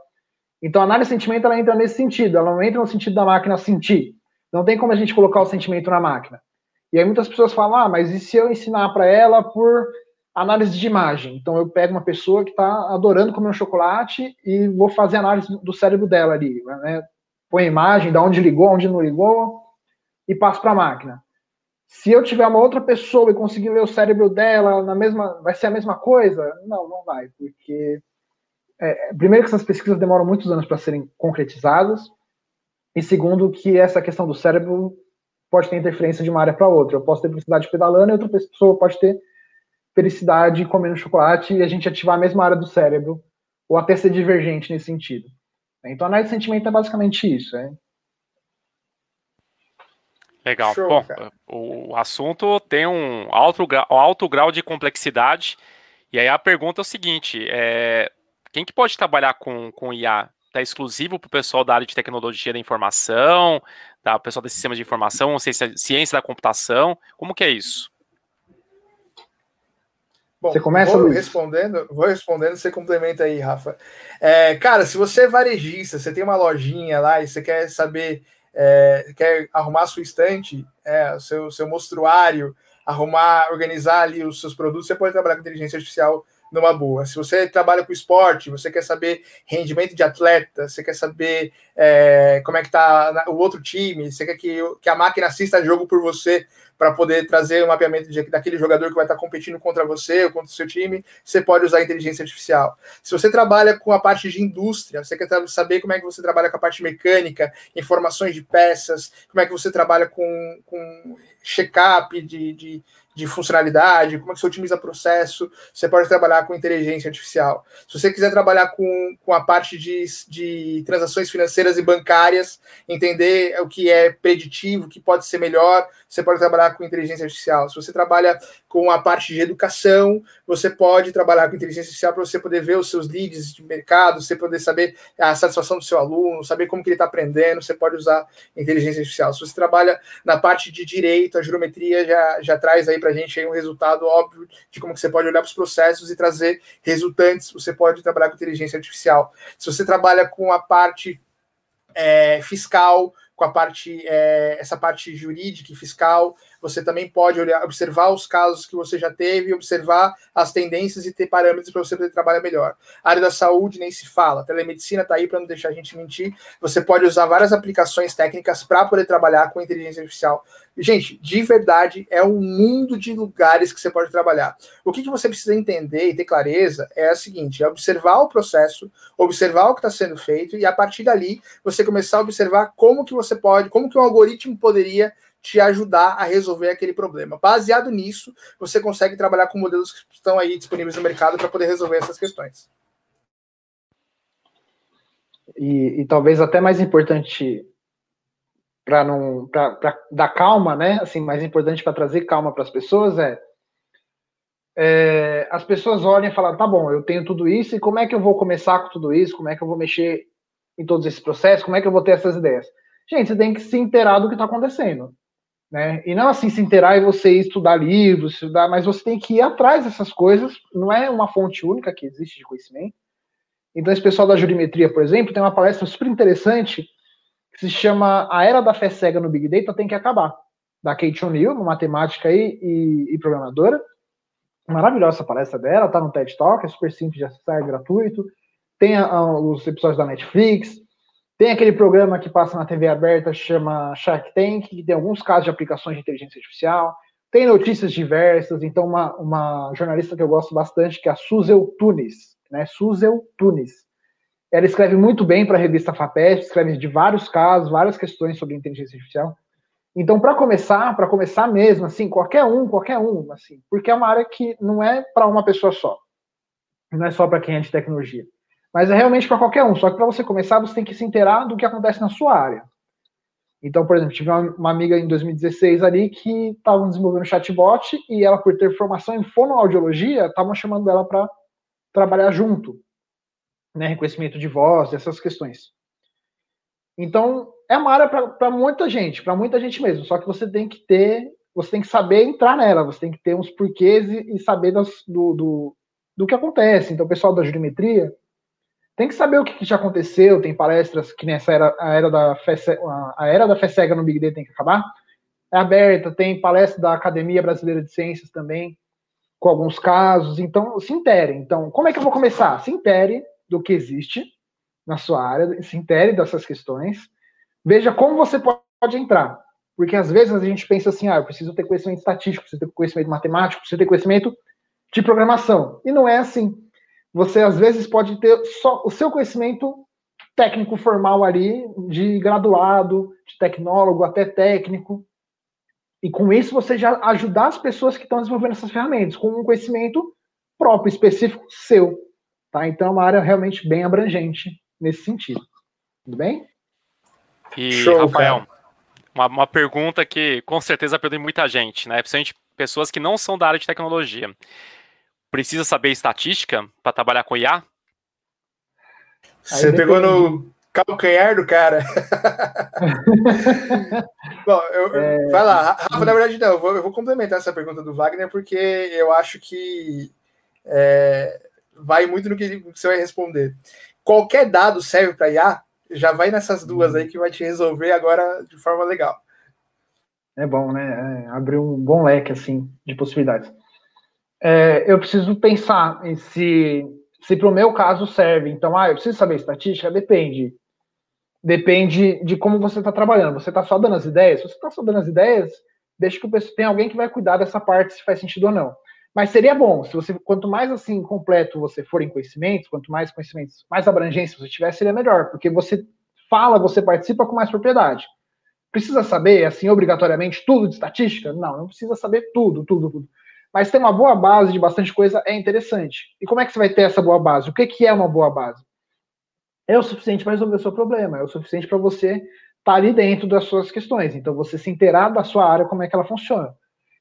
S2: Então, a análise de sentimento ela entra nesse sentido, ela não entra no sentido da máquina sentir. Não tem como a gente colocar o sentimento na máquina. E aí muitas pessoas falam, ah, mas e se eu ensinar para ela por análise de imagem? Então eu pego uma pessoa que está adorando comer um chocolate e vou fazer análise do cérebro dela ali, né? Põe a imagem, da onde ligou, onde não ligou, e passo para a máquina. Se eu tiver uma outra pessoa e conseguir ler o cérebro dela na mesma, vai ser a mesma coisa? Não, não vai, porque é, primeiro que essas pesquisas demoram muitos anos para serem concretizadas, e segundo que essa questão do cérebro pode ter interferência de uma área para outra. Eu posso ter felicidade pedalando e outra pessoa pode ter felicidade comendo chocolate e a gente ativar a mesma área do cérebro, ou até ser divergente nesse sentido. Então, análise de sentimento é basicamente isso. É.
S1: Legal. Show, Bom, cara. o assunto tem um alto, alto grau de complexidade. E aí a pergunta é o seguinte: é, quem que pode trabalhar com, com IA? Está exclusivo para o pessoal da área de tecnologia da informação, tá? o pessoal de sistemas de informação, ciência, ciência da computação, como que é isso?
S3: Bom, você começa vou respondendo, vou respondendo, você complementa aí, Rafa. É, cara, se você é varejista, você tem uma lojinha lá e você quer saber, é, quer arrumar sua estante, é, o seu, seu mostruário, arrumar, organizar ali os seus produtos, você pode trabalhar com inteligência artificial numa boa. Se você trabalha com esporte, você quer saber rendimento de atleta, você quer saber é, como é que tá o outro time, você quer que, que a máquina assista jogo por você para poder trazer o um mapeamento de, daquele jogador que vai estar competindo contra você ou contra o seu time, você pode usar a inteligência artificial. Se você trabalha com a parte de indústria, você quer saber como é que você trabalha com a parte mecânica, informações de peças, como é que você trabalha com, com check-up de, de de funcionalidade, como é que você otimiza processo, você pode trabalhar com inteligência artificial. Se você quiser trabalhar com, com a parte de, de transações financeiras e bancárias, entender o que é preditivo, o que pode ser melhor, você pode trabalhar com inteligência artificial. Se você trabalha com a parte de educação, você pode trabalhar com inteligência artificial para você poder ver os seus leads de mercado, você poder saber a satisfação do seu aluno, saber como que ele está aprendendo, você pode usar inteligência artificial. Se você trabalha na parte de direito, a geometria já, já traz aí para a gente aí um resultado óbvio de como que você pode olhar para os processos e trazer resultantes. Você pode trabalhar com inteligência artificial. Se você trabalha com a parte é, fiscal, com a parte, é, essa parte jurídica e fiscal, você também pode olhar, observar os casos que você já teve, observar as tendências e ter parâmetros para você poder trabalhar melhor. A área da saúde nem se fala, a telemedicina está aí para não deixar a gente mentir. Você pode usar várias aplicações técnicas para poder trabalhar com inteligência artificial. Gente, de verdade, é um mundo de lugares que você pode trabalhar. O que, que você precisa entender e ter clareza é o seguinte: é observar o processo, observar o que está sendo feito, e a partir dali você começar a observar como que você pode, como que um algoritmo poderia te ajudar a resolver aquele problema. Baseado nisso, você consegue trabalhar com modelos que estão aí disponíveis no mercado para poder resolver essas questões.
S2: E, e talvez até mais importante para não dar calma, né? Assim, mais importante para trazer calma para as pessoas é, é, as pessoas olham e falam, tá bom, eu tenho tudo isso e como é que eu vou começar com tudo isso? Como é que eu vou mexer em todos esses processos? Como é que eu vou ter essas ideias? Gente, você tem que se inteirar do que está acontecendo. Né? E não assim se inteirar e você estudar livros, estudar, mas você tem que ir atrás dessas coisas, não é uma fonte única que existe de conhecimento. Então, esse pessoal da jurimetria, por exemplo, tem uma palestra super interessante que se chama A Era da Fé Cega no Big Data Tem que Acabar, da Kate O'Neill, uma matemática e, e, programadora. Maravilhosa essa palestra dela, tá no TED Talk, é super simples de acessar, é gratuito. Tem a, a, os episódios da Netflix, tem aquele programa que passa na TV aberta, chama Shark Tank, que tem alguns casos de aplicações de inteligência artificial. Tem notícias diversas, então uma, uma jornalista que eu gosto bastante, que é a Suzel Tunis, né? Suzel Tunis. Ela escreve muito bem para a revista FAPESP, escreve de vários casos, várias questões sobre inteligência artificial. Então, para começar, para começar mesmo, assim, qualquer um, qualquer um, assim, porque é uma área que não é para uma pessoa só, não é só para quem é de tecnologia. Mas é realmente para qualquer um. Só que para você começar, você tem que se inteirar do que acontece na sua área. Então, por exemplo, tive uma, amiga em 2016 ali que estava desenvolvendo chatbot e ela, por ter formação em fonoaudiologia, estavam chamando ela para trabalhar junto, né? Reconhecimento de voz, essas questões. Então, é uma área para muita gente, para muita gente mesmo. Só que você tem que ter, você tem que saber entrar nela, você tem que ter uns porquês e, e saber das, do, do, do que acontece. Então, o pessoal da geometria tem que saber o que, que, já aconteceu, tem palestras que nessa era, a era da fé, a era da fé cega no Big Data tem que acabar. É aberta, tem palestra da Academia Brasileira de Ciências também, com alguns casos. Então, se intere. Então, como é que eu vou começar? Se intere do que existe na sua área, se intere dessas questões. Veja como você pode entrar. Porque às vezes a gente pensa assim, ah, eu preciso ter conhecimento estatístico, preciso ter conhecimento matemático, preciso ter conhecimento de programação. E não é assim você às vezes pode ter só o seu conhecimento técnico formal ali, de graduado, de tecnólogo até técnico. E com isso você já ajudar as pessoas que estão desenvolvendo essas ferramentas, com um conhecimento próprio, específico seu. Tá? Então é uma área realmente bem abrangente nesse sentido. Tudo bem?
S1: E, Show, Rafael, uma, uma, pergunta que com certeza perdeu muita gente, né? Principalmente pessoas que não são da área de tecnologia precisa saber estatística para trabalhar com IA?
S3: Você pegou no calcanhar do cara. Bom, eu, é... vai lá, Rafa, na verdade não, eu vou, eu vou, complementar essa pergunta do Wagner, porque eu acho que é, vai muito no que você vai responder. Qualquer dado serve para IA, já vai nessas duas aí que vai te resolver agora de forma legal.
S2: É bom, né? É, abrir um bom leque assim de possibilidades. É, eu preciso pensar se, se para o meu caso serve. Então, ah, eu preciso saber estatística? Depende. Depende de como você está trabalhando. Você está só dando as ideias? Se você está só dando as ideias, deixa que o tem alguém que vai cuidar dessa parte se faz sentido ou não. Mas seria bom, se você quanto mais assim completo você for em conhecimentos, quanto mais conhecimentos, mais abrangência você tiver, seria melhor, porque você fala, você participa com mais propriedade. Precisa saber, assim, obrigatoriamente, tudo de estatística? Não, não precisa saber tudo, tudo, tudo. Mas ter uma boa base de bastante coisa é interessante. E como é que você vai ter essa boa base? O que, que é uma boa base? É o suficiente para resolver o seu problema, é o suficiente para você estar tá ali dentro das suas questões. Então, você se inteirar da sua área, como é que ela funciona.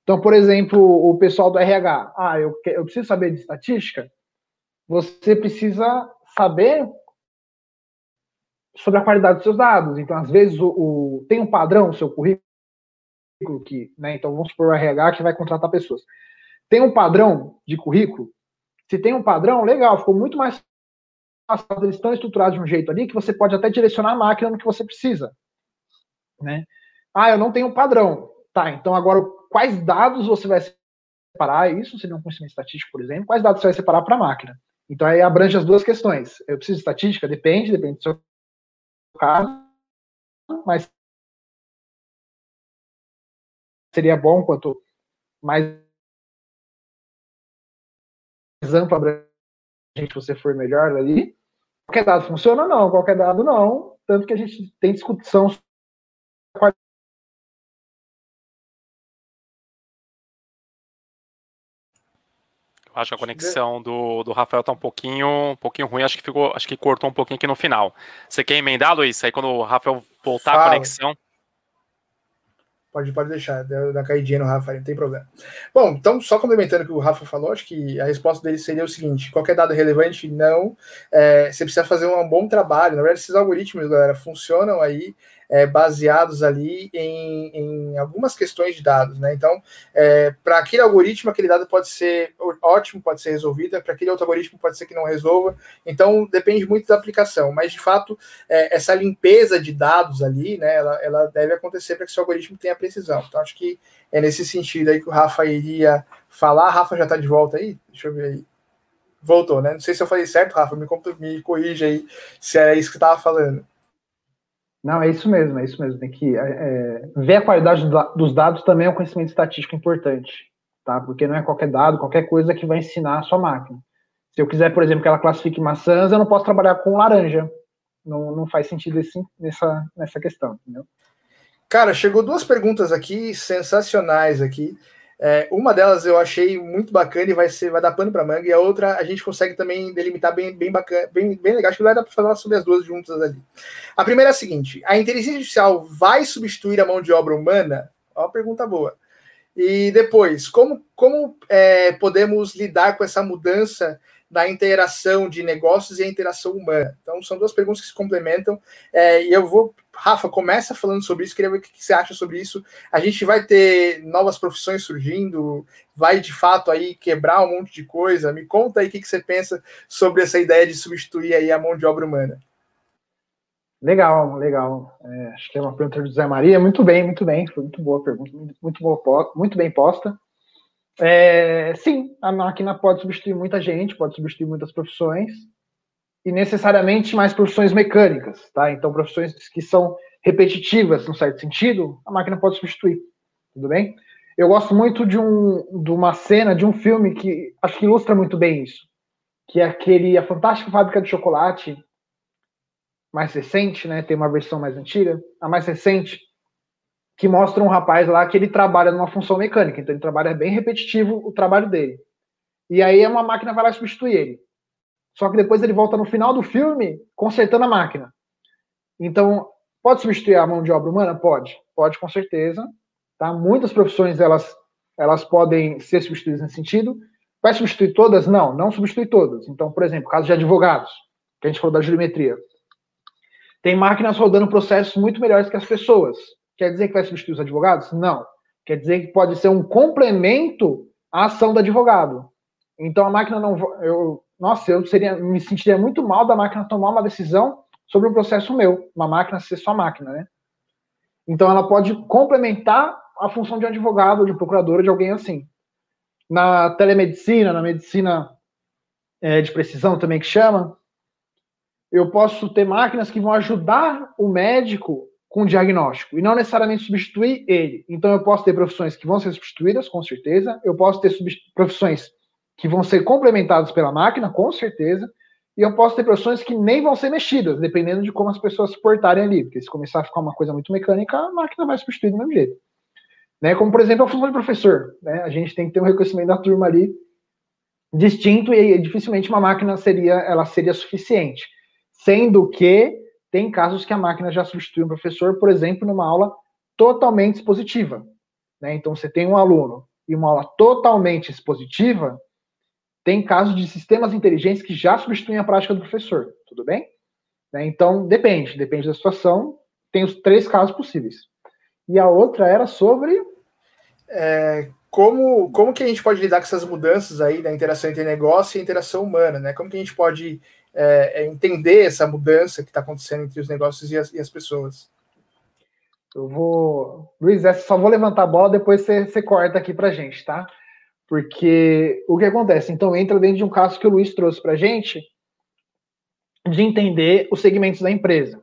S2: Então, por exemplo, o pessoal do RH, ah, eu, eu preciso saber de estatística. Você precisa saber sobre a qualidade dos seus dados. Então, às vezes, o, o tem um padrão no seu currículo que, né, então vamos supor o RH que vai contratar pessoas. Tem um padrão de currículo? Se tem um padrão, legal, ficou muito mais fácil, eles estão estruturados de um jeito ali que você pode até direcionar a máquina no que você precisa. Né? Ah, eu não tenho um padrão. Tá, então agora quais dados você vai separar? Isso seria um conhecimento estatístico, por exemplo. Quais dados você vai separar para a máquina? Então aí abrange as duas questões. Eu preciso de estatística? Depende, depende do seu caso, mas seria bom quanto mais amplo abrangente você for melhor ali. Qualquer dado funciona? Não, qualquer dado não. Tanto que a gente tem discussão sobre a
S1: Acho que a conexão do, do Rafael tá um pouquinho, um pouquinho ruim. Acho que ficou, acho que cortou um pouquinho aqui no final. Você quer emendar, Luiz? Aí quando o Rafael voltar Fala. a conexão.
S3: Pode, pode deixar, da caidinha no Rafa, não tem problema. Bom, então, só complementando o que o Rafa falou, acho que a resposta dele seria o seguinte: qualquer dado relevante, não. É, você precisa fazer um bom trabalho. Na verdade, esses algoritmos, galera, funcionam aí é, baseados ali em, em, algumas questões de dados, né? Então, é, para aquele algoritmo, aquele dado pode ser ótimo, pode ser resolvido, para aquele outro algoritmo pode ser que não resolva. Então, depende muito da aplicação, mas de fato, é, essa limpeza de dados ali, né, ela, ela deve acontecer para que seu algoritmo tenha precisão. Então, acho que é nesse sentido aí que o Rafa iria falar. Rafa já está de volta aí? Deixa eu ver aí. Voltou, né? Não sei se eu falei certo, Rafa, me, me corrija aí se era isso que estava falando.
S2: Não, é isso mesmo, é isso mesmo. Tem que é, é, ver a qualidade dos dados também é um conhecimento estatístico importante, tá? Porque não é qualquer dado, qualquer coisa que vai ensinar a sua máquina. Se eu quiser, por exemplo, que ela classifique maçãs, eu não posso trabalhar com laranja. Não, não faz sentido assim nessa, nessa questão, entendeu?
S3: Cara, chegou duas perguntas aqui sensacionais aqui. É, uma delas eu achei muito bacana e vai ser vai dar pano para manga, e a outra a gente consegue também delimitar bem, bem bacana, bem, bem legal. Acho que vai dar para falar sobre as duas juntas ali. A primeira é a seguinte: a inteligência artificial vai substituir a mão de obra humana? Ó, uma pergunta boa. E depois, como, como é, podemos lidar com essa mudança da interação de negócios e a interação humana. Então, são duas perguntas que se complementam. É, e eu vou, Rafa, começa falando sobre isso, queria ver o que você acha sobre isso. A gente vai ter novas profissões surgindo, vai de fato aí quebrar um monte de coisa. Me conta aí o que você pensa sobre essa ideia de substituir aí a mão de obra humana.
S2: Legal, legal. É, acho que é uma pergunta do José Maria. Muito bem, muito bem. Foi muito boa a pergunta, muito, boa, muito bem posta. É, sim, a máquina pode substituir muita gente, pode substituir muitas profissões, e necessariamente mais profissões mecânicas, tá? Então, profissões que são repetitivas, no certo sentido, a máquina pode substituir, tudo bem? Eu gosto muito de, um, de uma cena, de um filme que acho que ilustra muito bem isso, que é aquele A Fantástica Fábrica de Chocolate, mais recente, né? Tem uma versão mais antiga, a mais recente, que mostra um rapaz lá que ele trabalha numa função mecânica, então ele trabalha bem repetitivo o trabalho dele. E aí uma máquina vai lá substituir ele. Só que depois ele volta no final do filme consertando a máquina. Então, pode substituir a mão de obra humana? Pode. Pode com certeza. Tá? Muitas profissões elas, elas podem ser substituídas nesse sentido. Vai substituir todas? Não, não substitui todas. Então, por exemplo, caso de advogados, que a gente falou da geometria. Tem máquinas rodando processos muito melhores que as pessoas. Quer dizer que vai substituir os advogados? Não. Quer dizer que pode ser um complemento à ação do advogado. Então a máquina não. Eu, nossa, eu seria, me sentiria muito mal da máquina tomar uma decisão sobre um processo meu. Uma máquina ser só máquina, né? Então ela pode complementar a função de um advogado, de um procurador, de alguém assim. na telemedicina, na medicina é, de precisão também que chama, eu posso ter máquinas que vão ajudar o médico com o diagnóstico e não necessariamente substituir ele. Então eu posso ter profissões que vão ser substituídas, com certeza. Eu posso ter profissões que vão ser complementadas pela máquina, com certeza. E eu posso ter profissões que nem vão ser mexidas, dependendo de como as pessoas se portarem ali. Porque se começar a ficar uma coisa muito mecânica, a máquina vai substituir do mesmo jeito. Né? Como, por exemplo, a função de professor. Né? A gente tem que ter um reconhecimento da turma ali distinto e dificilmente uma máquina seria, ela seria suficiente. Sendo que tem casos que a máquina já substitui um professor, por exemplo, numa aula totalmente expositiva. Né? Então, você tem um aluno e uma aula totalmente expositiva, tem casos de sistemas inteligentes que já substituem a prática do professor, tudo bem? Né? Então, depende, depende da situação. Tem os três casos possíveis. E a outra era sobre
S3: é, como, como que a gente pode lidar com essas mudanças aí da interação entre negócio e interação humana, né? Como que a gente pode é, é entender essa mudança que está acontecendo entre os negócios e as, e as, pessoas?
S2: Eu vou. Luiz, essa só vou levantar a bola, depois você, você corta aqui para gente, tá? Porque o que acontece? Então, entra dentro de um caso que o Luiz trouxe para gente, de entender os segmentos da empresa.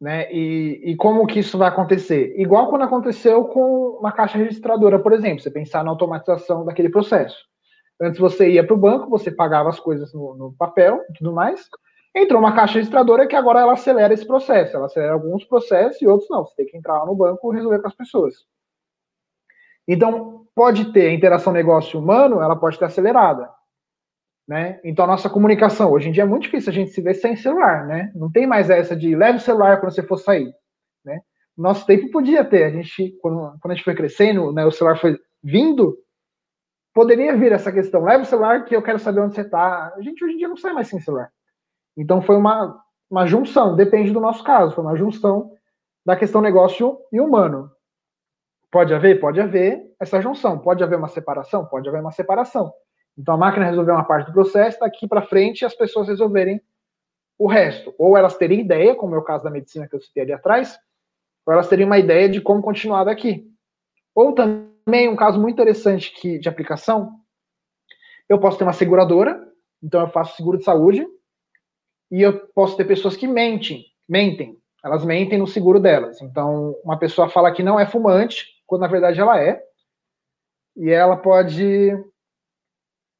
S2: Né? E, e, como que isso vai acontecer? Igual quando aconteceu com uma caixa registradora, por exemplo, você pensar na automatização daquele processo. Antes você ia para o banco, você pagava as coisas no, no papel e tudo mais. Entrou uma caixa registradora que agora ela acelera esse processo. Ela acelera alguns processos e outros não. Você tem que entrar lá no banco e resolver com as pessoas. Então, pode ter interação negócio humano, ela pode ter acelerada. Né? Então a nossa comunicação, hoje em dia é muito difícil a gente se ver sem celular, né? Não tem mais essa de leve o celular quando você for sair, né? Nosso tempo podia ter, a gente, quando, quando a gente foi crescendo, né, o celular foi vindo, poderia vir essa questão, leve o celular que eu quero saber onde você está. A gente hoje em dia não sai mais sem celular. Então foi uma, uma junção, depende do nosso caso, foi uma junção da questão negócio e humano. Pode haver? Pode haver essa junção. Pode haver uma separação? Pode haver uma separação. Então a máquina resolveu uma parte do processo, daqui para frente as pessoas resolverem o resto. Ou elas teriam ideia, como é o caso da medicina que eu citei ali atrás, ou elas teriam uma ideia de como continuar daqui. Ou também um caso muito interessante que, de aplicação, eu posso ter uma seguradora, então eu faço seguro de saúde, e eu posso ter pessoas que mentem, mentem, elas mentem no seguro delas. Então, uma pessoa fala que não é fumante, quando na verdade ela é, e ela pode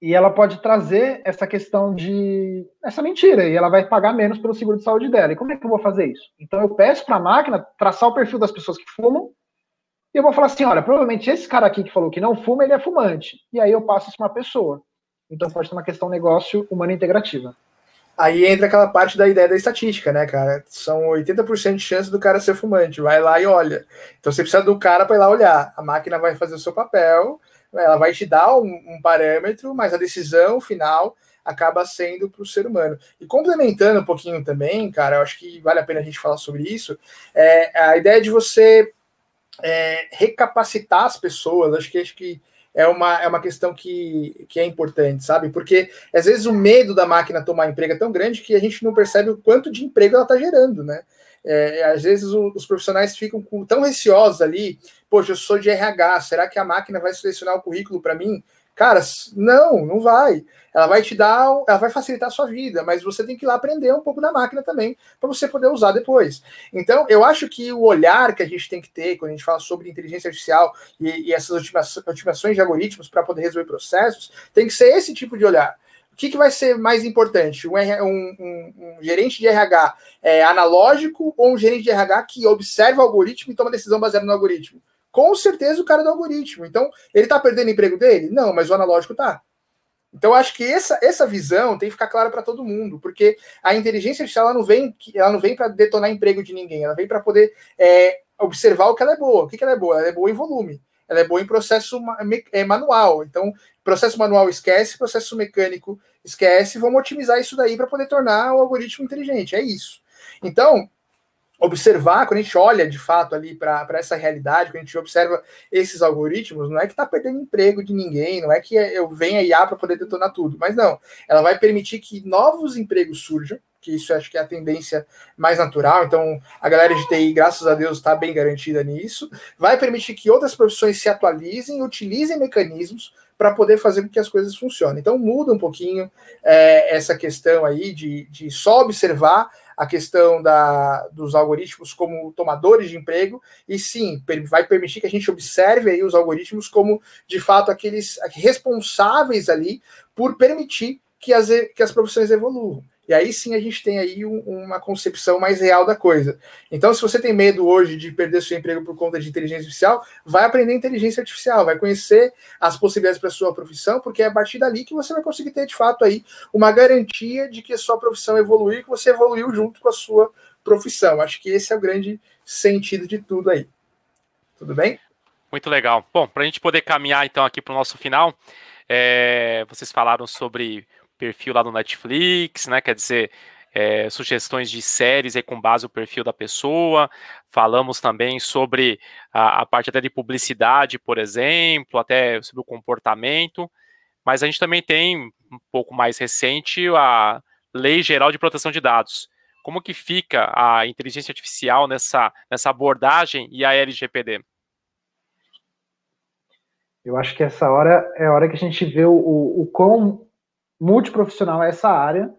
S2: e ela pode trazer essa questão de essa mentira e ela vai pagar menos pelo seguro de saúde dela. E como é que eu vou fazer isso? Então eu peço para a máquina traçar o perfil das pessoas que fumam e eu vou falar assim, olha, provavelmente esse cara aqui que falou que não fuma, ele é fumante. E aí eu passo isso para uma pessoa. Então pode ser uma questão negócio humano integrativa.
S3: Aí entra aquela parte da ideia da estatística, né, cara? São 80% de chance do cara ser fumante. Vai lá e olha. Então você precisa do cara para ir lá olhar. A máquina vai fazer o seu papel ela vai te dar um, um parâmetro, mas a decisão final acaba sendo para o ser humano. E complementando um pouquinho também, cara, eu acho que vale a pena a gente falar sobre isso, é a ideia de você é, recapacitar as pessoas, acho que acho que é uma, é uma questão que, que é importante, sabe? Porque às vezes o medo da máquina tomar emprego é tão grande que a gente não percebe o quanto de emprego ela está gerando, né? É, às vezes o, os profissionais ficam com, tão receosos ali, poxa, eu sou de RH, será que a máquina vai selecionar o currículo para mim? Cara, não, não vai. Ela vai te dar, ela vai facilitar a sua vida, mas você tem que ir lá aprender um pouco da máquina também, para você poder usar depois. Então, eu acho que o olhar que a gente tem que ter quando a gente fala sobre inteligência artificial e, e essas otimizações de algoritmos para poder resolver processos, tem que ser esse tipo de olhar. O que, que vai ser mais importante? Um, um, um, gerente de RH é, analógico ou um gerente de RH que observa o algoritmo e toma decisão baseada no algoritmo? Com certeza o cara do algoritmo. Então, ele está perdendo o emprego dele? Não, mas o analógico está. Então, acho que essa, essa visão tem que ficar clara para todo mundo, porque a inteligência artificial ela não vem, ela não vem para detonar emprego de ninguém, ela vem para poder é, observar o que ela é boa. O que, que ela é boa? Ela é boa em volume ela é boa em processo é, manual. Então, processo manual esquece, processo mecânico esquece, vamos otimizar isso daí para poder tornar o algoritmo inteligente. É isso. Então, observar, quando a gente olha de fato ali para essa realidade, quando a gente observa esses algoritmos, não é que está perdendo emprego de ninguém, não é que eu venha IA para poder detonar tudo, mas não, ela vai permitir que novos empregos surjam, que isso acho que é a tendência mais natural. Então, a galera de TI, graças a Deus, está bem garantida nisso. Vai permitir que outras profissões se atualizem, utilizem mecanismos para poder fazer com que as coisas funcionem. Então muda um pouquinho é, essa questão aí de, de só observar a questão da, dos algoritmos como tomadores de emprego, e sim, vai permitir que a gente observe aí os algoritmos como, de fato, aqueles responsáveis ali por permitir que as, que as profissões evoluam. E aí sim a gente tem aí um, uma concepção mais real da coisa. Então, se você tem medo hoje de perder seu emprego por conta de inteligência artificial, vai aprender inteligência artificial, vai conhecer as possibilidades para sua profissão, porque é a partir dali que você vai conseguir ter de fato aí uma garantia de que a sua profissão evoluiu e que você evoluiu junto com a sua profissão. Acho que esse é o grande sentido de tudo aí. Tudo bem?
S1: Muito legal. Bom, para a gente poder caminhar então aqui para o nosso final, é, vocês falaram sobre perfil lá no Netflix, né? Quer dizer, é, sugestões de séries aí com base no perfil da pessoa. Falamos também sobre a, a, parte até de publicidade, por exemplo, até sobre o comportamento. Mas a gente também tem, um pouco mais recente, a Lei Geral de Proteção de Dados. Como que fica a inteligência artificial nessa, nessa abordagem e a LGPD?
S2: Eu acho que essa hora é a hora que a gente vê o, o, o quão multiprofissional a essa área,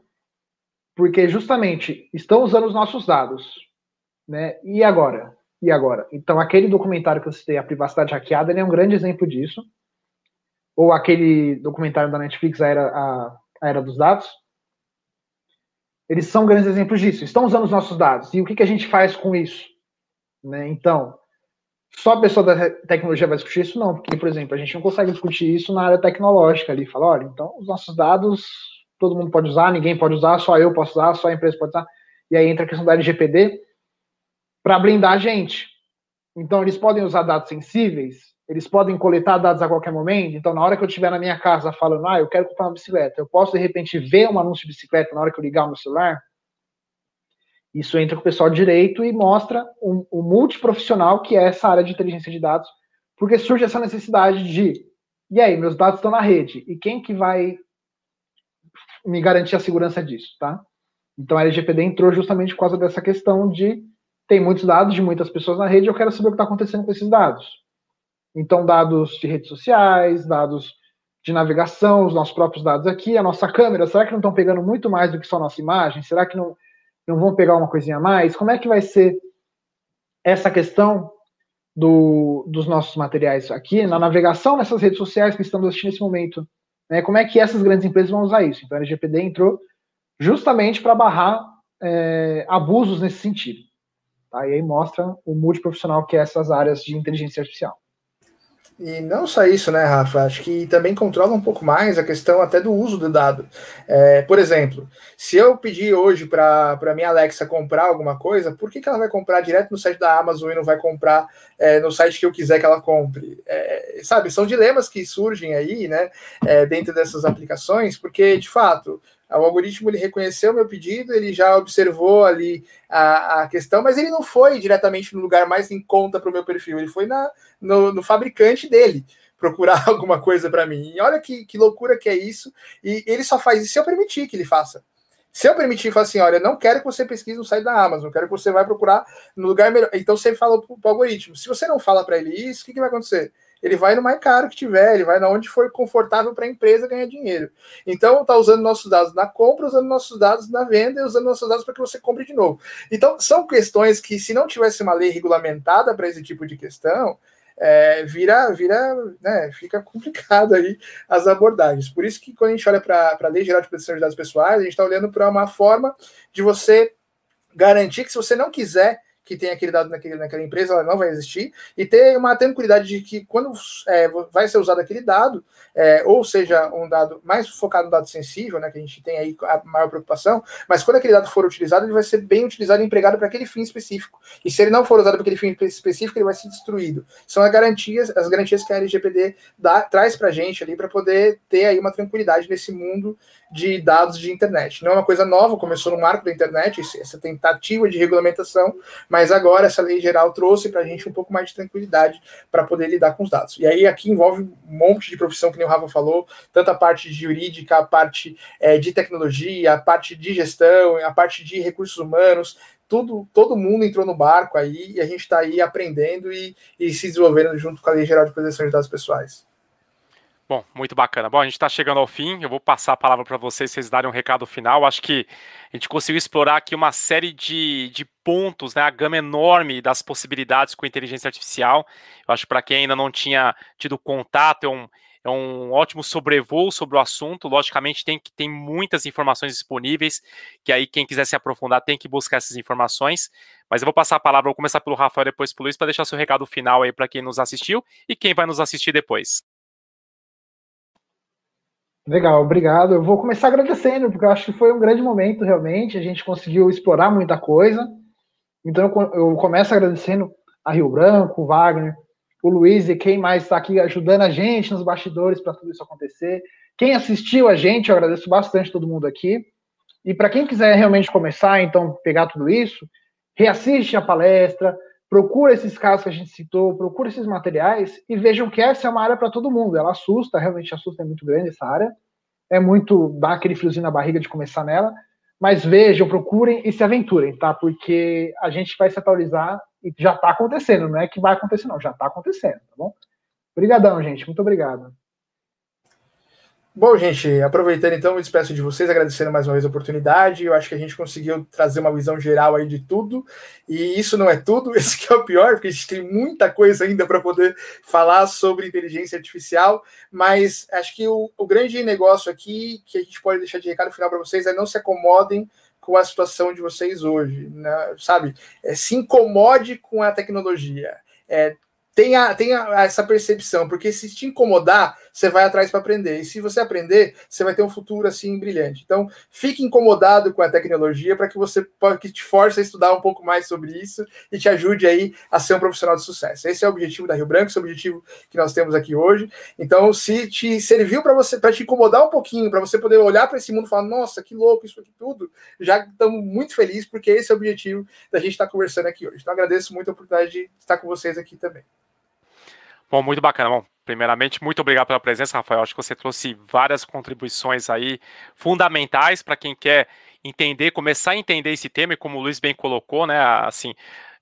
S2: porque justamente estão usando os nossos dados, né? E agora? E agora? Então, aquele documentário que eu citei, A Privacidade Hackeada, ele é um grande exemplo disso. Ou aquele documentário da Netflix, A Era, a, a Era dos Dados. Eles são grandes exemplos disso. Estão usando os nossos dados. E o que, que a gente faz com isso? Né? Então, só a pessoa da tecnologia vai discutir isso? Não, porque, por exemplo, a gente não consegue discutir isso na área tecnológica ali. Fala, olha, então os nossos dados todo mundo pode usar, ninguém pode usar, só eu posso usar, só a empresa pode usar. E aí entra a questão da LGPD para blindar a gente. Então, eles podem usar dados sensíveis, eles podem coletar dados a qualquer momento. Então, na hora que eu estiver na minha casa falando, ah, eu quero comprar uma bicicleta, eu posso, de repente, ver um anúncio de bicicleta na hora que eu ligar o meu celular? Isso entra com o pessoal de direito e mostra o, o multiprofissional que é essa área de inteligência de dados, porque surge essa necessidade de, e aí, meus dados estão na rede, e quem que vai me garantir a segurança disso, tá? Então a LGPD entrou justamente por causa dessa questão de tem muitos dados de muitas pessoas na rede, eu quero saber o que está acontecendo com esses dados. Então, dados de redes sociais, dados de navegação, os nossos próprios dados aqui, a nossa câmera, será que não estão pegando muito mais do que só a nossa imagem? Será que não não vão pegar uma coisinha a mais? Como é que vai ser essa questão do, dos nossos materiais aqui na navegação nessas redes sociais que estamos assistindo nesse momento? Né? Como é que essas grandes empresas vão usar isso? Então a LGPD entrou justamente para barrar é, abusos nesse sentido. Tá? E aí mostra o multiprofissional que é essas áreas de inteligência artificial.
S3: E não só isso, né, Rafa? Acho que também controla um pouco mais a questão até do uso do dado. É, por exemplo, se eu pedir hoje para minha Alexa comprar alguma coisa, por que, que ela vai comprar direto no site da Amazon e não vai comprar é, no site que eu quiser que ela compre? É, sabe, são dilemas que surgem aí, né, é, dentro dessas aplicações, porque, de fato, o algoritmo ele reconheceu meu pedido, ele já observou ali a, a questão, mas ele não foi diretamente no lugar mais em conta para o meu perfil, ele foi na, no, no fabricante dele procurar alguma coisa para mim. E olha que, que loucura que é isso. E ele só faz isso se eu permitir que ele faça. Se eu permitir, falar assim, olha, não quero que você pesquise no site da Amazon, quero que você vá procurar no lugar melhor. Então você fala para o algoritmo. Se você não fala para ele isso, o que, que vai acontecer? Ele vai no mais caro que tiver, ele vai na onde for confortável para a empresa ganhar dinheiro. Então, está usando nossos dados na compra, usando nossos dados na venda e usando nossos dados para que você compre de novo. Então, são questões que, se não tivesse uma lei regulamentada para esse tipo de questão, é, vira, vira, né, fica complicado aí as abordagens. Por isso que quando a gente olha para a Lei Geral de Proteção de Dados Pessoais, a gente está olhando para uma forma de você garantir que se você não quiser que tem aquele dado naquele, naquela empresa, ela não vai existir, e ter uma tranquilidade de que quando é, vai ser usado aquele dado, é, ou seja, um dado mais focado no dado sensível, né, que a gente tem aí a maior preocupação, mas quando aquele dado for utilizado, ele vai ser bem utilizado e empregado para aquele fim específico. E se ele não for usado para aquele fim específico, ele vai ser destruído. São as garantias, as garantias que a LGPD traz para a gente ali para poder ter aí uma tranquilidade nesse mundo de dados de internet. Não é uma coisa nova, começou no marco da internet, essa tentativa de regulamentação, mas agora essa lei geral trouxe para a gente um pouco mais de tranquilidade para poder lidar com os dados. E aí aqui envolve um monte de profissão, que nem o Rafa falou, tanto a parte jurídica, a parte é, de tecnologia, a parte de gestão, a parte de recursos humanos, tudo, todo mundo entrou no barco aí e a gente está aí aprendendo e, e se desenvolvendo junto com a Lei Geral de Proteção de Dados Pessoais.
S1: Bom, muito bacana. Bom, a gente está chegando ao fim. Eu vou passar a palavra para vocês, vocês darem um recado final. Acho que a gente conseguiu explorar aqui uma série de, de pontos, né, a gama enorme das possibilidades com inteligência artificial. Eu acho que para quem ainda não tinha tido contato, é um, é um ótimo sobrevoo sobre o assunto. Logicamente, tem tem muitas informações disponíveis, que aí quem quiser se aprofundar tem que buscar essas informações. Mas eu vou passar a palavra, vou começar pelo Rafael, depois pelo Luiz, para deixar seu recado final aí para quem nos assistiu e quem vai nos assistir depois.
S2: Legal, obrigado. Eu vou começar agradecendo, porque eu acho que foi um grande momento, realmente. A gente conseguiu explorar muita coisa. Então, eu começo agradecendo a Rio Branco, o Wagner, o Luiz e quem mais está aqui ajudando a gente nos bastidores para tudo isso acontecer. Quem assistiu a gente, eu agradeço bastante todo mundo aqui. E para quem quiser realmente começar, então, pegar tudo isso, reassiste a palestra, procura esses casos que a gente citou, procura esses materiais e vejam que essa é uma área para todo mundo. Ela assusta, realmente assusta, é muito grande essa área. É muito, dá aquele friozinho na barriga de começar nela. Mas vejam, procurem e se aventurem, tá? Porque a gente vai se atualizar e já está acontecendo, não é que vai acontecer, não, já está acontecendo, tá bom? Obrigadão, gente, muito obrigado.
S3: Bom, gente, aproveitando então, me despeço de vocês, agradecendo mais uma vez a oportunidade. Eu acho que a gente conseguiu trazer uma visão geral aí de tudo, e isso não é tudo, esse que é o pior, porque a gente tem muita coisa ainda para poder falar sobre inteligência artificial, mas acho que o, o, grande negócio aqui que a gente pode deixar de recado final para vocês é não se acomodem com a situação de vocês hoje, né? sabe? É, se incomode com a tecnologia. É, tenha, tenha essa percepção, porque se te incomodar, você vai atrás para aprender. E se você aprender, você vai ter um futuro assim brilhante. Então, fique incomodado com a tecnologia para que você que te force a estudar um pouco mais sobre isso e te ajude aí a ser um profissional de sucesso. Esse é o objetivo da Rio Branco, esse é o objetivo que nós temos aqui hoje. Então, se te serviu para você, para te incomodar um pouquinho, para você poder olhar para esse mundo e falar, nossa, que louco isso aqui tudo, já estamos muito felizes porque esse é o objetivo da gente estar tá conversando aqui hoje. Então, agradeço muito a oportunidade de estar com vocês aqui também.
S1: Bom, muito bacana. Bom, primeiramente, muito obrigado pela presença, Rafael. Acho que você trouxe várias contribuições aí fundamentais para quem quer entender, começar a entender esse tema, e como o Luiz bem colocou, né? Assim,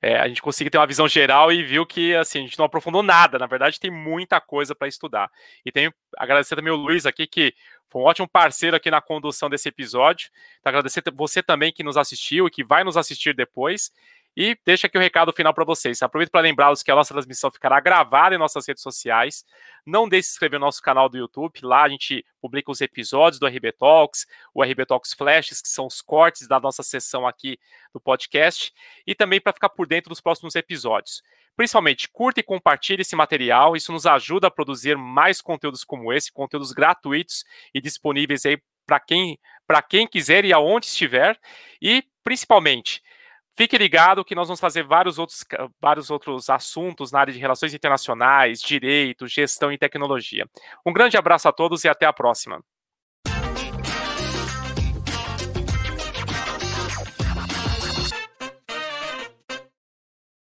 S1: é, a gente conseguiu ter uma visão geral e viu que assim, a gente não aprofundou nada. Na verdade, tem muita coisa para estudar. E tenho agradecer também o Luiz aqui, que foi um ótimo parceiro aqui na condução desse episódio. Então, agradecer você também que nos assistiu e que vai nos assistir depois. E deixa aqui o recado final para vocês. Aproveito para lembrá-los que a nossa transmissão ficará gravada em nossas redes sociais. Não deixe de se inscrever no nosso canal do YouTube. Lá a gente publica os episódios do RB Talks, o RB Talks Flashes, que são os cortes da nossa sessão aqui do podcast. E também para ficar por dentro dos próximos episódios. Principalmente, curta e compartilhe esse material. Isso nos ajuda a produzir mais conteúdos como esse, conteúdos gratuitos e disponíveis aí para quem, quem quiser e aonde estiver. E, principalmente, Fique ligado que nós vamos fazer vários outros, vários outros assuntos na área de relações internacionais, direito, gestão e tecnologia. Um grande abraço a todos e até a próxima.